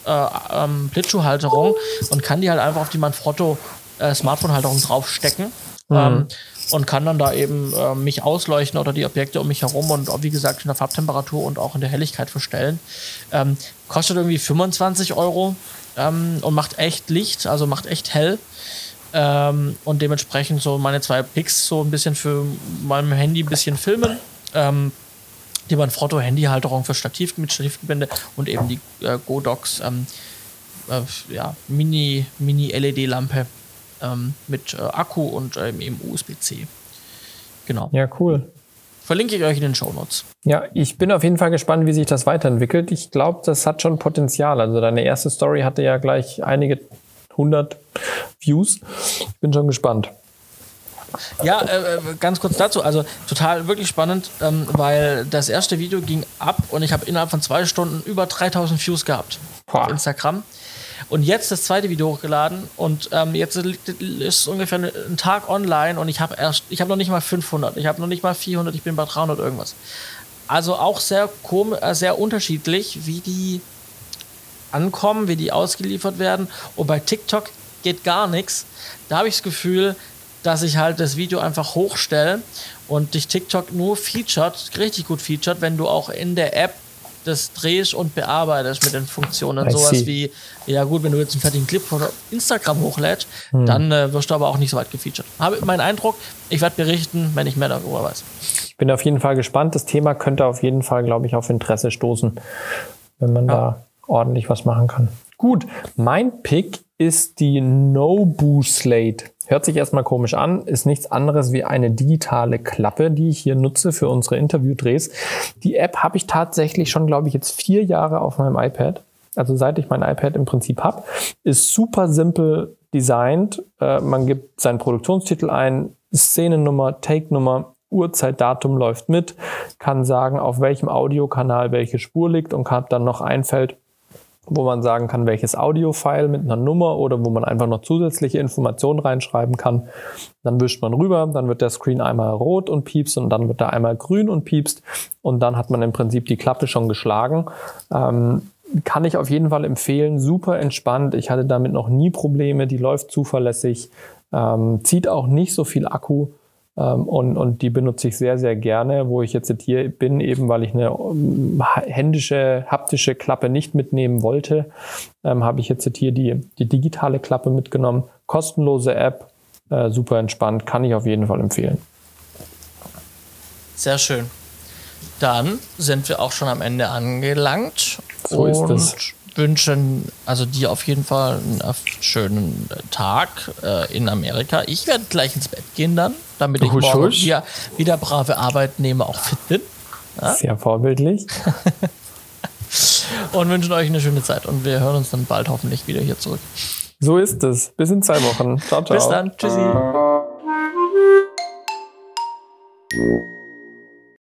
äh, ähm, Blitzschuhhalterung und kann die halt einfach auf die Manfrotto äh, Smartphone-Halterung draufstecken. Mhm. Ähm, und kann dann da eben äh, mich ausleuchten oder die Objekte um mich herum und wie gesagt in der Farbtemperatur und auch in der Helligkeit verstellen. Ähm, kostet irgendwie 25 Euro ähm, und macht echt Licht, also macht echt hell. Ähm, und dementsprechend so meine zwei Picks so ein bisschen für meinem Handy ein bisschen filmen. Ähm, die Manfrotto Handyhalterung für Stativ mit Stativgebinde und eben die äh, Godox ähm, äh, ja, Mini, Mini LED Lampe ähm, mit äh, Akku und ähm, eben USB-C. Genau. Ja, cool. Verlinke ich euch in den Show Notes. Ja, ich bin auf jeden Fall gespannt, wie sich das weiterentwickelt. Ich glaube, das hat schon Potenzial. Also deine erste Story hatte ja gleich einige hundert Views. Ich bin schon gespannt. Ja, äh, äh ganz kurz dazu. Also total wirklich spannend, ähm, weil das erste Video ging ab und ich habe innerhalb von zwei Stunden über 3000 Views gehabt Boah. auf Instagram. Und jetzt das zweite Video hochgeladen und ähm, jetzt ist ungefähr ein Tag online und ich habe erst, ich habe noch nicht mal 500, ich habe noch nicht mal 400, ich bin bei 300 irgendwas. Also auch sehr kom äh, sehr unterschiedlich, wie die ankommen, wie die ausgeliefert werden. Und bei TikTok geht gar nichts. Da habe ich das Gefühl, dass ich halt das Video einfach hochstelle und dich TikTok nur featured, richtig gut featured, wenn du auch in der App das drehst und bearbeitest mit den Funktionen. I Sowas see. wie, ja gut, wenn du jetzt einen fertigen Clip von Instagram hochlädst, hm. dann äh, wirst du aber auch nicht so weit gefeatured. Habe mein Eindruck, ich werde berichten, wenn ich mehr darüber weiß. Ich bin auf jeden Fall gespannt. Das Thema könnte auf jeden Fall, glaube ich, auf Interesse stoßen, wenn man ja. da ordentlich was machen kann. Gut, mein Pick ist die Nobu Slate. Hört sich erstmal komisch an, ist nichts anderes wie eine digitale Klappe, die ich hier nutze für unsere Interviewdrehs. Die App habe ich tatsächlich schon, glaube ich, jetzt vier Jahre auf meinem iPad. Also seit ich mein iPad im Prinzip habe, ist super simpel designt. Äh, man gibt seinen Produktionstitel ein, Szenennummer, Take-Nummer, Uhrzeit, Datum läuft mit, kann sagen, auf welchem Audiokanal welche Spur liegt und hat dann noch ein Feld, wo man sagen kann, welches Audio-File mit einer Nummer oder wo man einfach noch zusätzliche Informationen reinschreiben kann. Dann wischt man rüber, dann wird der Screen einmal rot und piepst und dann wird er einmal grün und piepst und dann hat man im Prinzip die Klappe schon geschlagen. Ähm, kann ich auf jeden Fall empfehlen, super entspannt. Ich hatte damit noch nie Probleme, die läuft zuverlässig, ähm, zieht auch nicht so viel Akku. Ähm, und, und die benutze ich sehr, sehr gerne, wo ich jetzt hier bin, eben weil ich eine um, händische, haptische Klappe nicht mitnehmen wollte, ähm, habe ich jetzt hier die, die digitale Klappe mitgenommen. Kostenlose App, äh, super entspannt, kann ich auf jeden Fall empfehlen. Sehr schön. Dann sind wir auch schon am Ende angelangt. So ist es wünschen also dir auf jeden Fall einen schönen Tag äh, in Amerika. Ich werde gleich ins Bett gehen dann, damit ich husch, morgen husch. Wieder, wieder brave Arbeitnehmer auch fit bin. Ja? Sehr vorbildlich. und wünschen euch eine schöne Zeit und wir hören uns dann bald hoffentlich wieder hier zurück. So ist es. Bis in zwei Wochen. Ciao, ciao. Bis dann. Tschüssi.